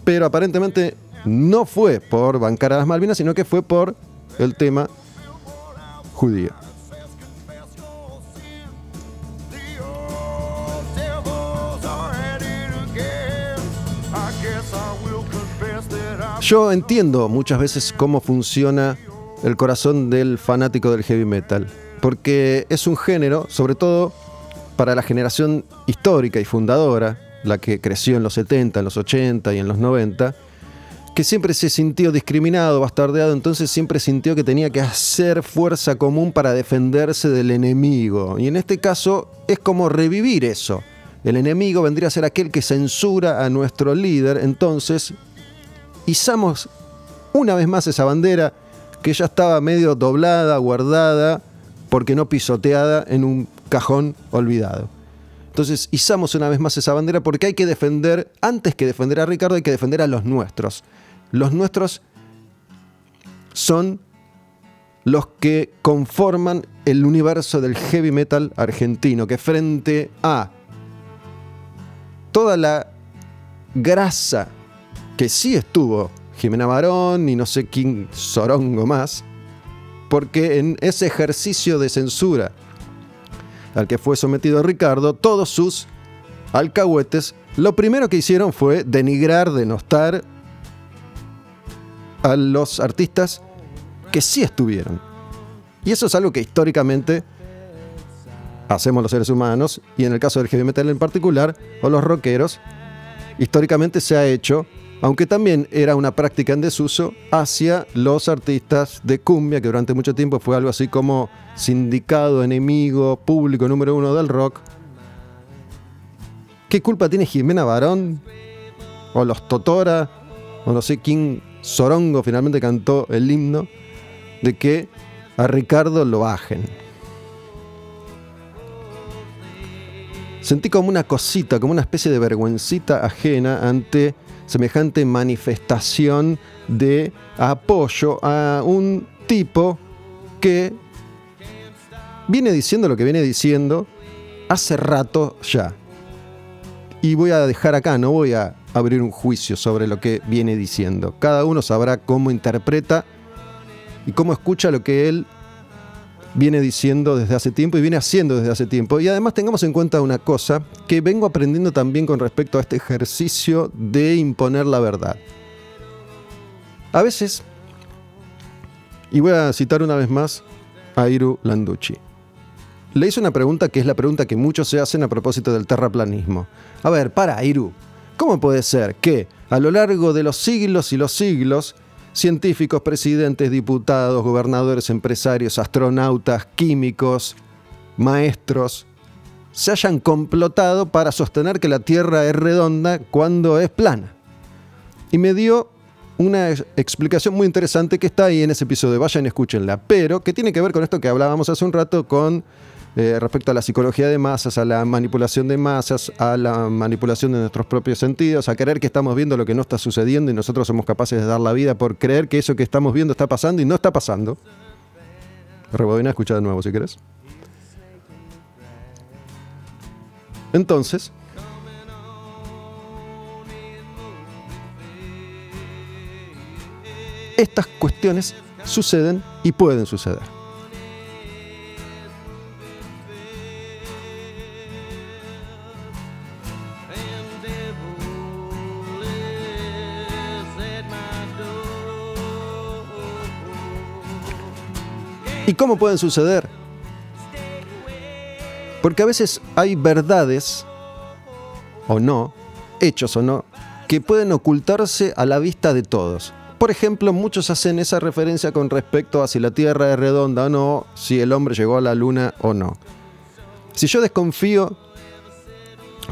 pero aparentemente no fue por bancar a las Malvinas, sino que fue por el tema judío. Yo entiendo muchas veces cómo funciona el corazón del fanático del heavy metal, porque es un género, sobre todo para la generación histórica y fundadora, la que creció en los 70, en los 80 y en los 90, que siempre se sintió discriminado, bastardeado, entonces siempre sintió que tenía que hacer fuerza común para defenderse del enemigo. Y en este caso es como revivir eso. El enemigo vendría a ser aquel que censura a nuestro líder, entonces izamos una vez más esa bandera que ya estaba medio doblada, guardada, porque no pisoteada en un cajón olvidado. Entonces izamos una vez más esa bandera porque hay que defender, antes que defender a Ricardo, hay que defender a los nuestros. Los nuestros son los que conforman el universo del heavy metal argentino, que frente a toda la grasa que sí estuvo Jimena Barón y no sé quién Sorongo más, porque en ese ejercicio de censura al que fue sometido Ricardo, todos sus alcahuetes, lo primero que hicieron fue denigrar, denostar a los artistas que sí estuvieron. Y eso es algo que históricamente hacemos los seres humanos, y en el caso del heavy metal en particular, o los rockeros, históricamente se ha hecho, aunque también era una práctica en desuso, hacia los artistas de cumbia, que durante mucho tiempo fue algo así como sindicado, enemigo, público número uno del rock. ¿Qué culpa tiene Jimena Barón? O los Totora, o no sé quién, Sorongo finalmente cantó el himno, de que a Ricardo lo bajen. Sentí como una cosita, como una especie de vergüencita ajena ante semejante manifestación de apoyo a un tipo que viene diciendo lo que viene diciendo hace rato ya. Y voy a dejar acá, no voy a abrir un juicio sobre lo que viene diciendo. Cada uno sabrá cómo interpreta y cómo escucha lo que él viene diciendo desde hace tiempo y viene haciendo desde hace tiempo. Y además tengamos en cuenta una cosa que vengo aprendiendo también con respecto a este ejercicio de imponer la verdad. A veces, y voy a citar una vez más a Iru Landucci, le hice una pregunta que es la pregunta que muchos se hacen a propósito del terraplanismo. A ver, para, Iru, ¿cómo puede ser que a lo largo de los siglos y los siglos científicos, presidentes, diputados, gobernadores, empresarios, astronautas, químicos, maestros, se hayan complotado para sostener que la Tierra es redonda cuando es plana. Y me dio una ex- explicación muy interesante que está ahí en ese episodio, vayan y escúchenla, pero que tiene que ver con esto que hablábamos hace un rato con eh, respecto a la psicología de masas, a la manipulación de masas, a la manipulación de nuestros propios sentidos, a creer que estamos viendo lo que no está sucediendo y nosotros somos capaces de dar la vida por creer que eso que estamos viendo está pasando y no está pasando. Rebobina, escucha de nuevo si querés. Entonces, estas cuestiones suceden y pueden suceder. ¿Y cómo pueden suceder? Porque a veces hay verdades, o no, hechos o no, que pueden ocultarse a la vista de todos. Por ejemplo, muchos hacen esa referencia con respecto a si la Tierra es redonda o no, si el hombre llegó a la Luna o no. Si yo desconfío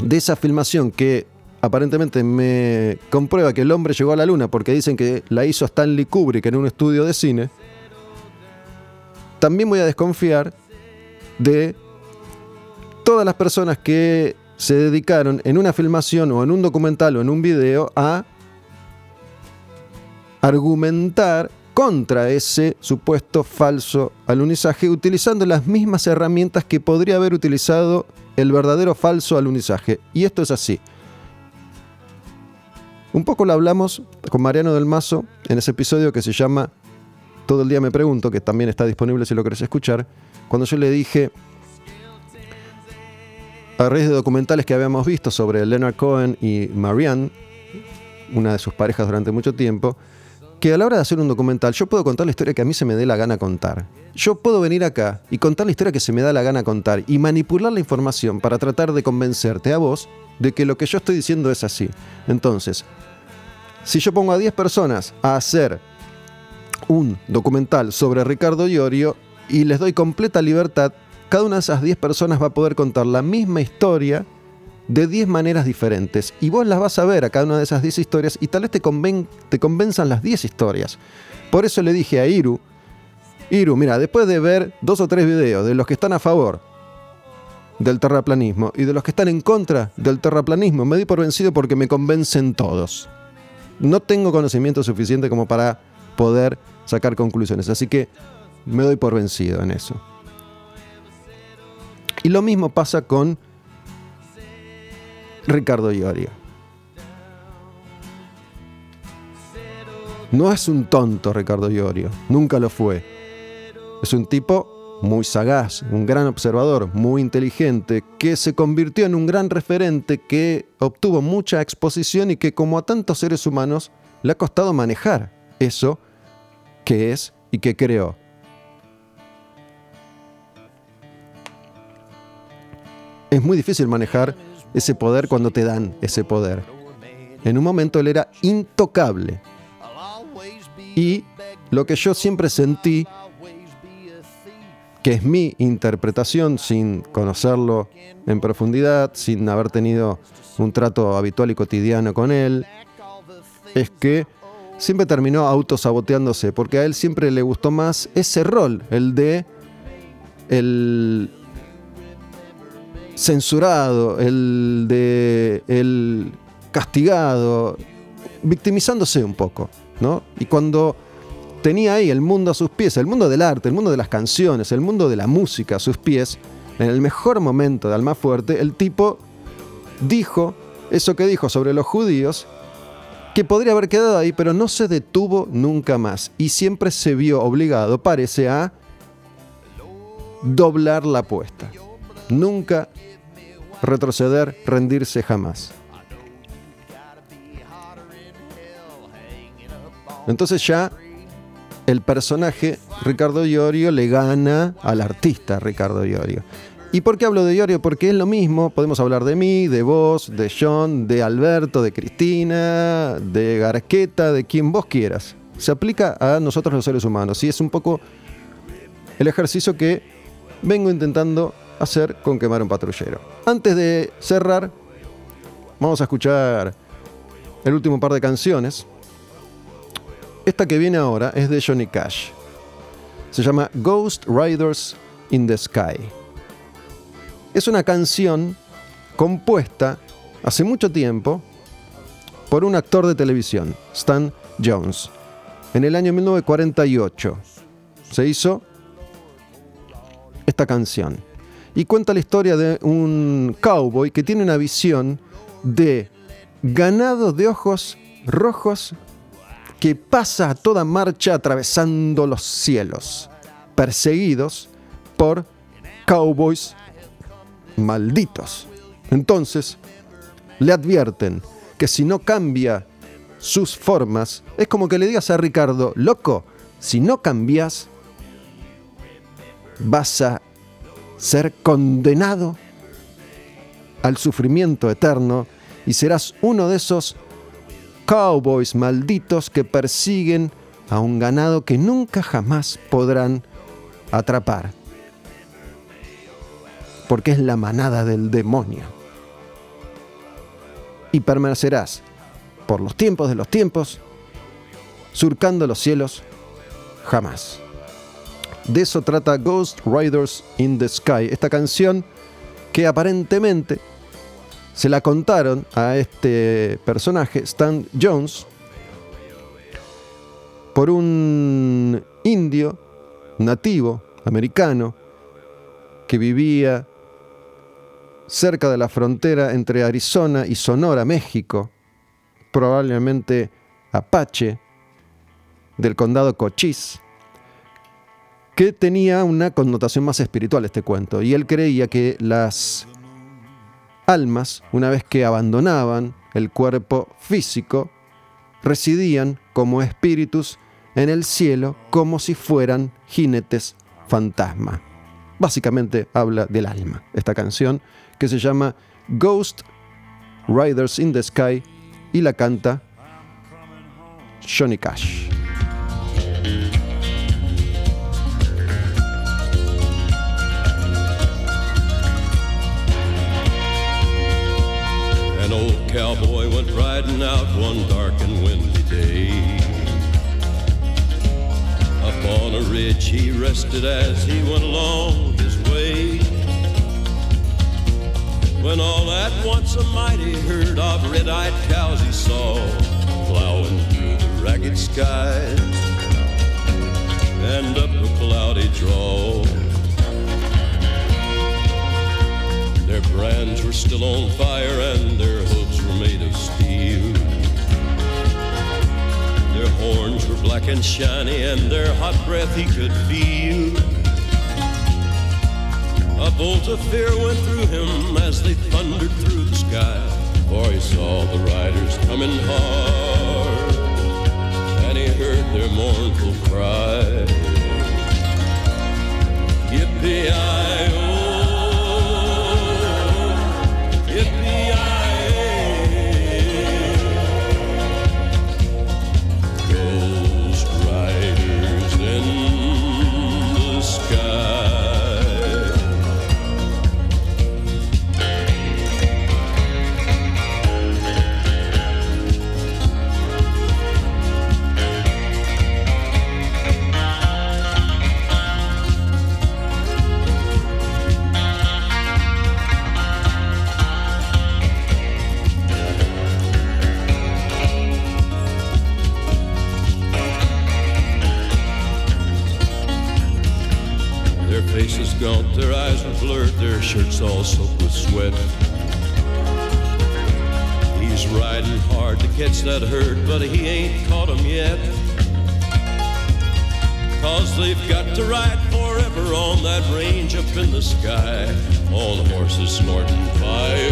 de esa filmación que aparentemente me comprueba que el hombre llegó a la Luna porque dicen que la hizo Stanley Kubrick en un estudio de cine, también voy a desconfiar de todas las personas que se dedicaron en una filmación o en un documental o en un video a argumentar contra ese supuesto falso alunizaje utilizando las mismas herramientas que podría haber utilizado el verdadero falso alunizaje. Y esto es así. Un poco lo hablamos con Mariano del Mazo en ese episodio que se llama Todo el día me pregunto, que también está disponible si lo querés escuchar, cuando yo le dije a raíz de documentales que habíamos visto sobre Leonard Cohen y Marianne, una de sus parejas durante mucho tiempo, que a la hora de hacer un documental yo puedo contar la historia que a mí se me dé la gana contar. Yo puedo venir acá y contar la historia que se me da la gana contar y manipular la información para tratar de convencerte a vos de que lo que yo estoy diciendo es así. Entonces, si yo pongo a 10 personas a hacer un documental sobre Ricardo Iorio y les doy completa libertad, cada una de esas 10 personas va a poder contar la misma historia de 10 maneras diferentes. Y vos las vas a ver a cada una de esas 10 historias y tal vez te, conven- te convenzan las 10 historias. Por eso le dije a Iru, Iru, mira, después de ver dos o tres videos de los que están a favor del terraplanismo y de los que están en contra del terraplanismo. Me di por vencido porque me convencen todos. No tengo conocimiento suficiente como para poder sacar conclusiones, así que me doy por vencido en eso. Y lo mismo pasa con Ricardo Iorio. No es un tonto Ricardo Iorio, nunca lo fue. Es un tipo muy sagaz, un gran observador, muy inteligente, que se convirtió en un gran referente, que obtuvo mucha exposición y que como a tantos seres humanos le ha costado manejar eso que es y que creó. Es muy difícil manejar ese poder cuando te dan ese poder. En un momento él era intocable. Y lo que yo siempre sentí, que es mi interpretación sin conocerlo en profundidad, sin haber tenido un trato habitual y cotidiano con él, es que siempre terminó autosaboteándose, porque a él siempre le gustó más ese rol, el de el censurado, el de el castigado, victimizándose un poco, ¿no? Y cuando tenía ahí el mundo a sus pies, el mundo del arte, el mundo de las canciones, el mundo de la música a sus pies, en el mejor momento de Alma Fuerte, el tipo dijo eso que dijo sobre los judíos, que podría haber quedado ahí, pero no se detuvo nunca más y siempre se vio obligado, parece, a doblar la apuesta. Nunca retroceder, rendirse jamás. Entonces ya el personaje Ricardo Iorio le gana al artista Ricardo Iorio. ¿Y por qué hablo de Iorio? Porque es lo mismo, podemos hablar de mí, de vos, de John, de Alberto, de Cristina, de Garqueta, de quien vos quieras. Se aplica a nosotros los seres humanos y es un poco el ejercicio que vengo intentando hacer con quemar un patrullero. Antes de cerrar, vamos a escuchar el último par de canciones. Esta que viene ahora es de Johnny Cash. Se llama Ghost Riders in the Sky. Es una canción compuesta hace mucho tiempo por un actor de televisión, Stan Jones. En el año 1948 se hizo esta canción y cuenta la historia de un cowboy que tiene una visión de ganado de ojos rojos que pasa a toda marcha atravesando los cielos, perseguidos por cowboys malditos. Entonces, le advierten que si no cambia sus formas, es como que le digas a Ricardo, loco, si no cambias, vas a ser condenado al sufrimiento eterno y serás uno de esos cowboys malditos que persiguen a un ganado que nunca jamás podrán atrapar. Porque es la manada del demonio. Y permanecerás por los tiempos de los tiempos, surcando los cielos, jamás. De eso trata Ghost Riders in the Sky, esta canción que aparentemente se la contaron a este personaje, Stan Jones, por un indio nativo americano que vivía cerca de la frontera entre Arizona y Sonora, México, probablemente apache del condado Cochise que tenía una connotación más espiritual este cuento, y él creía que las almas, una vez que abandonaban el cuerpo físico, residían como espíritus en el cielo como si fueran jinetes fantasma. Básicamente habla del alma, esta canción que se llama Ghost Riders in the Sky y la canta Johnny Cash. An old cowboy went riding out one dark and windy day. Up on a ridge he rested as he went along his way. Once a mighty herd of red-eyed cows he saw plowing through the ragged skies and up a cloudy draw. Their brands were still on fire and their hooves were made of steel. Their horns were black and shiny and their hot breath he could feel. A bolt of fear went through him as they thundered through the sky, for he saw the riders coming hard, and he heard their mournful cry. Yippee-i-oh, yippee-i-ay. Ghost riders in the sky. Blurred, their shirts all soaked with sweat. He's riding hard to catch that herd, but he ain't caught 'em yet. Cause they've got to ride forever on that range up in the sky, All the horses snorting fire.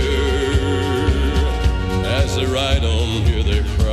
As they ride on, hear their cry.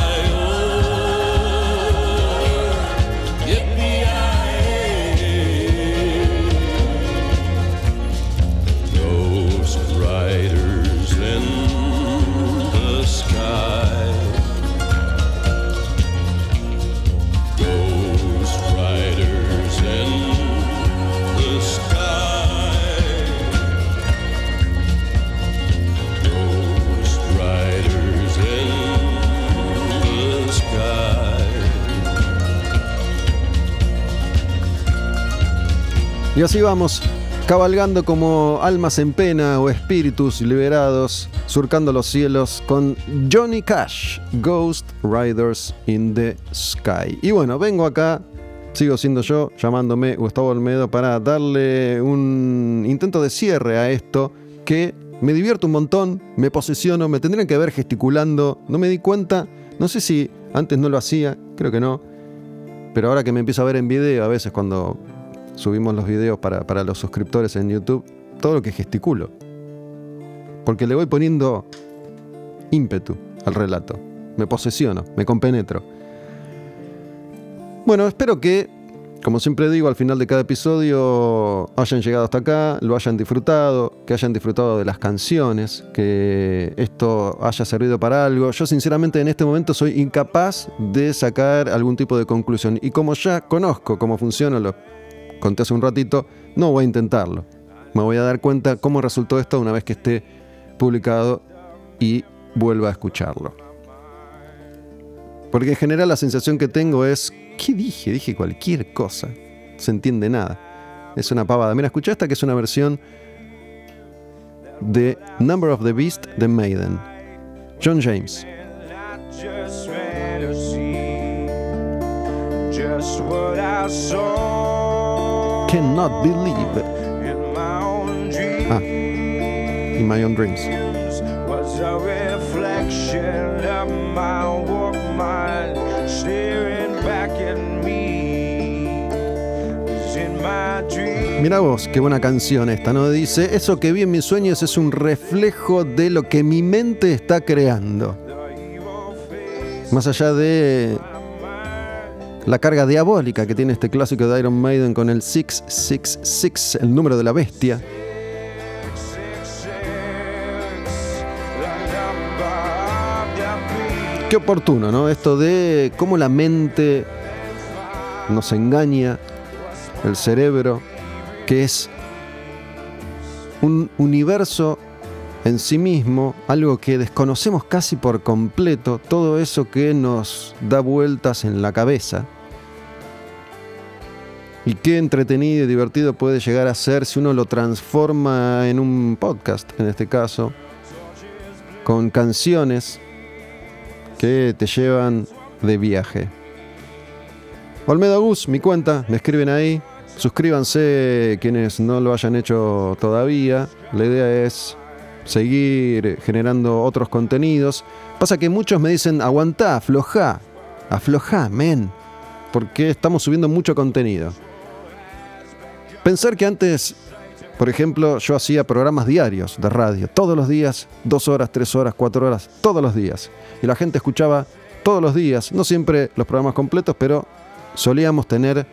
Y así vamos, cabalgando como almas en pena o espíritus liberados, surcando los cielos con Johnny Cash, Ghost Riders in the Sky. Y bueno, vengo acá, sigo siendo yo, llamándome Gustavo Olmedo, para darle un intento de cierre a esto que me divierto un montón, me posesiono, me tendrían que ver gesticulando, no me di cuenta, no sé si antes no lo hacía, creo que no, pero ahora que me empiezo a ver en video, a veces cuando subimos los videos para, para los suscriptores en YouTube, todo lo que gesticulo. Porque le voy poniendo ímpetu al relato. Me posesiono, me compenetro. Bueno, espero que, como siempre digo, al final de cada episodio hayan llegado hasta acá, lo hayan disfrutado, que hayan disfrutado de las canciones, que esto haya servido para algo. Yo sinceramente en este momento soy incapaz de sacar algún tipo de conclusión. Y como ya conozco cómo funciona, lo conté hace un ratito, no voy a intentarlo. Me voy a dar cuenta cómo resultó esto una vez que esté publicado y vuelva a escucharlo. Porque en general la sensación que tengo es, ¿qué dije? Dije cualquier cosa. No se entiende nada. Es una pavada. Mira, escucha esta que es una versión de Number of the Beast de Maiden. John James. just what Cannot believe. in my own dreams Ah, in my own dreams. was a reflection of my walk mind staring back at me 'Cause in my dreams Mira vos, qué buena canción esta, ¿no? Dice, eso que vi en mis sueños es un reflejo de lo que mi mente está creando. Más allá de la carga diabólica que tiene este clásico de Iron Maiden con el 666, el número de la bestia. Qué oportuno, ¿no? Esto de cómo la mente nos engaña, el cerebro, que es un universo en sí mismo, algo que desconocemos casi por completo, todo eso que nos da vueltas en la cabeza. Y qué entretenido y divertido puede llegar a ser si uno lo transforma en un podcast, en este caso, con canciones que te llevan de viaje. Olmedo Gus, mi cuenta, me escriben ahí. Suscríbanse quienes no lo hayan hecho todavía. La idea es seguir generando otros contenidos. Pasa que muchos me dicen, aguantá, aflojá, aflojá, men, porque estamos subiendo mucho contenido. Pensar que antes, por ejemplo, yo hacía programas diarios de radio, todos los días, dos horas, tres horas, cuatro horas, todos los días. Y la gente escuchaba todos los días, no siempre los programas completos, pero solíamos tener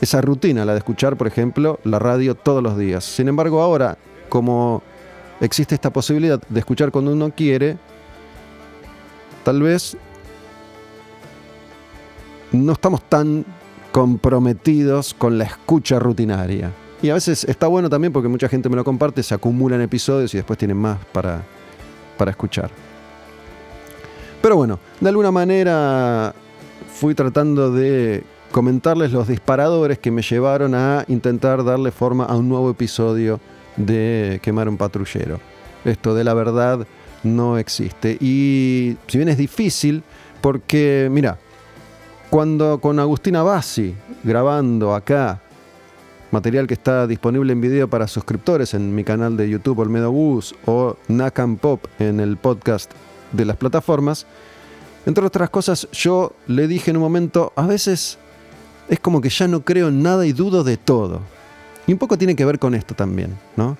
esa rutina, la de escuchar, por ejemplo, la radio todos los días. Sin embargo, ahora, como existe esta posibilidad de escuchar cuando uno quiere, tal vez no estamos tan comprometidos con la escucha rutinaria. Y a veces está bueno también porque mucha gente me lo comparte, se acumulan episodios y después tienen más para, para escuchar. Pero bueno, de alguna manera fui tratando de comentarles los disparadores que me llevaron a intentar darle forma a un nuevo episodio de Quemar un patrullero. Esto de la verdad no existe. Y si bien es difícil, porque mira, cuando con Agustina Bassi grabando acá material que está disponible en video para suscriptores en mi canal de YouTube Olmedo Bus o Nakam Pop en el podcast de las plataformas, entre otras cosas, yo le dije en un momento, a veces es como que ya no creo en nada y dudo de todo. Y un poco tiene que ver con esto también, ¿no?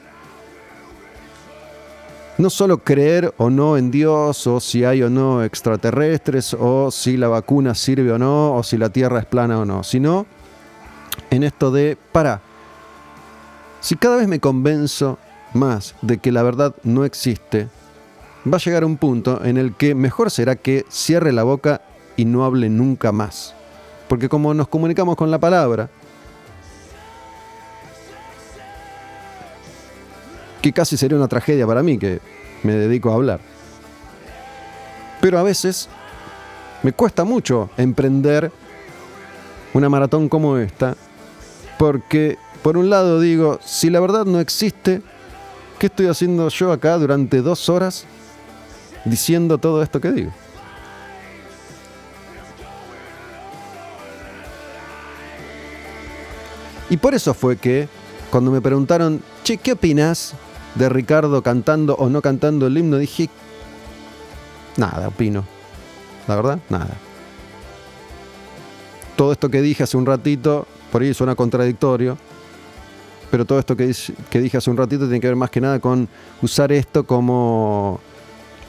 No solo creer o no en Dios, o si hay o no extraterrestres, o si la vacuna sirve o no, o si la Tierra es plana o no, sino en esto de, para, si cada vez me convenzo más de que la verdad no existe, va a llegar un punto en el que mejor será que cierre la boca y no hable nunca más. Porque como nos comunicamos con la palabra, que casi sería una tragedia para mí que me dedico a hablar. Pero a veces me cuesta mucho emprender una maratón como esta, porque por un lado digo, si la verdad no existe, ¿qué estoy haciendo yo acá durante dos horas diciendo todo esto que digo? Y por eso fue que cuando me preguntaron, che, ¿qué opinas de Ricardo cantando o no cantando el himno? Dije, nada, opino. La verdad, nada. Todo esto que dije hace un ratito, por ahí suena contradictorio, pero todo esto que, que dije hace un ratito tiene que ver más que nada con usar esto como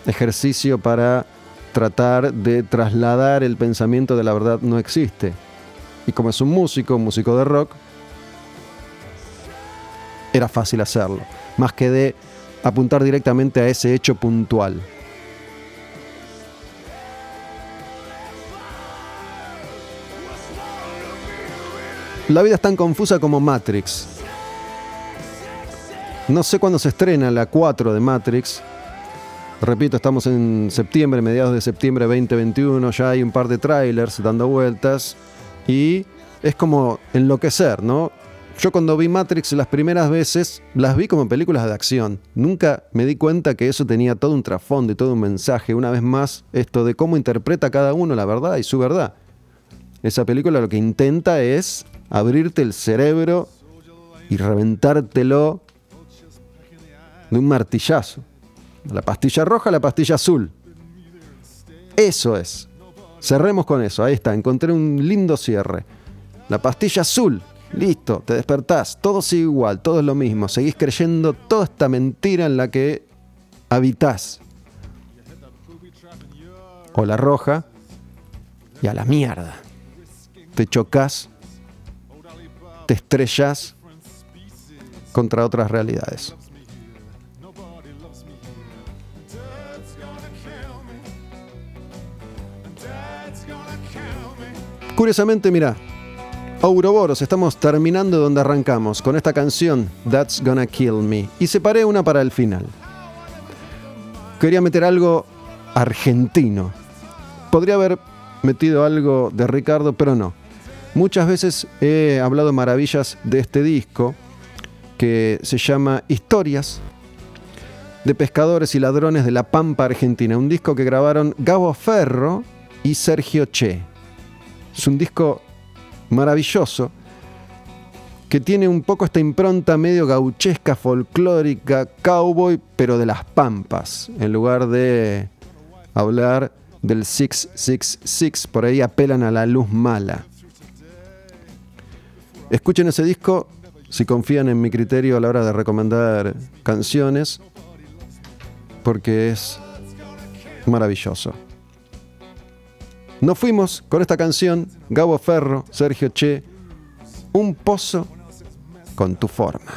ejercicio para tratar de trasladar el pensamiento de la verdad no existe. Y como es un músico, un músico de rock, era fácil hacerlo, más que de apuntar directamente a ese hecho puntual. La vida es tan confusa como Matrix. No sé cuándo se estrena la 4 de Matrix. Repito, estamos en septiembre, mediados de septiembre 2021. Ya hay un par de trailers dando vueltas. Y es como enloquecer, ¿no? Yo cuando vi Matrix las primeras veces, las vi como películas de acción. Nunca me di cuenta que eso tenía todo un trasfondo y todo un mensaje. Una vez más, esto de cómo interpreta cada uno la verdad y su verdad. Esa película lo que intenta es abrirte el cerebro y reventártelo de un martillazo. La pastilla roja, la pastilla azul. Eso es. Cerremos con eso. Ahí está. Encontré un lindo cierre. La pastilla azul. Listo, te despertás, todo sigue igual, todo es lo mismo, seguís creyendo toda esta mentira en la que habitás. O la roja y a la mierda. Te chocas, te estrellas contra otras realidades. Curiosamente, mira, Ouroboros, estamos terminando donde arrancamos, con esta canción, That's Gonna Kill Me, y separé una para el final. Quería meter algo argentino. Podría haber metido algo de Ricardo, pero no. Muchas veces he hablado maravillas de este disco que se llama Historias de pescadores y ladrones de la Pampa Argentina, un disco que grabaron Gabo Ferro y Sergio Che. Es un disco maravilloso que tiene un poco esta impronta medio gauchesca, folclórica, cowboy, pero de las pampas, en lugar de hablar del 666, por ahí apelan a la luz mala. Escuchen ese disco si confían en mi criterio a la hora de recomendar canciones, porque es maravilloso. Nos fuimos con esta canción, Gabo Ferro, Sergio Che, Un pozo con tu forma.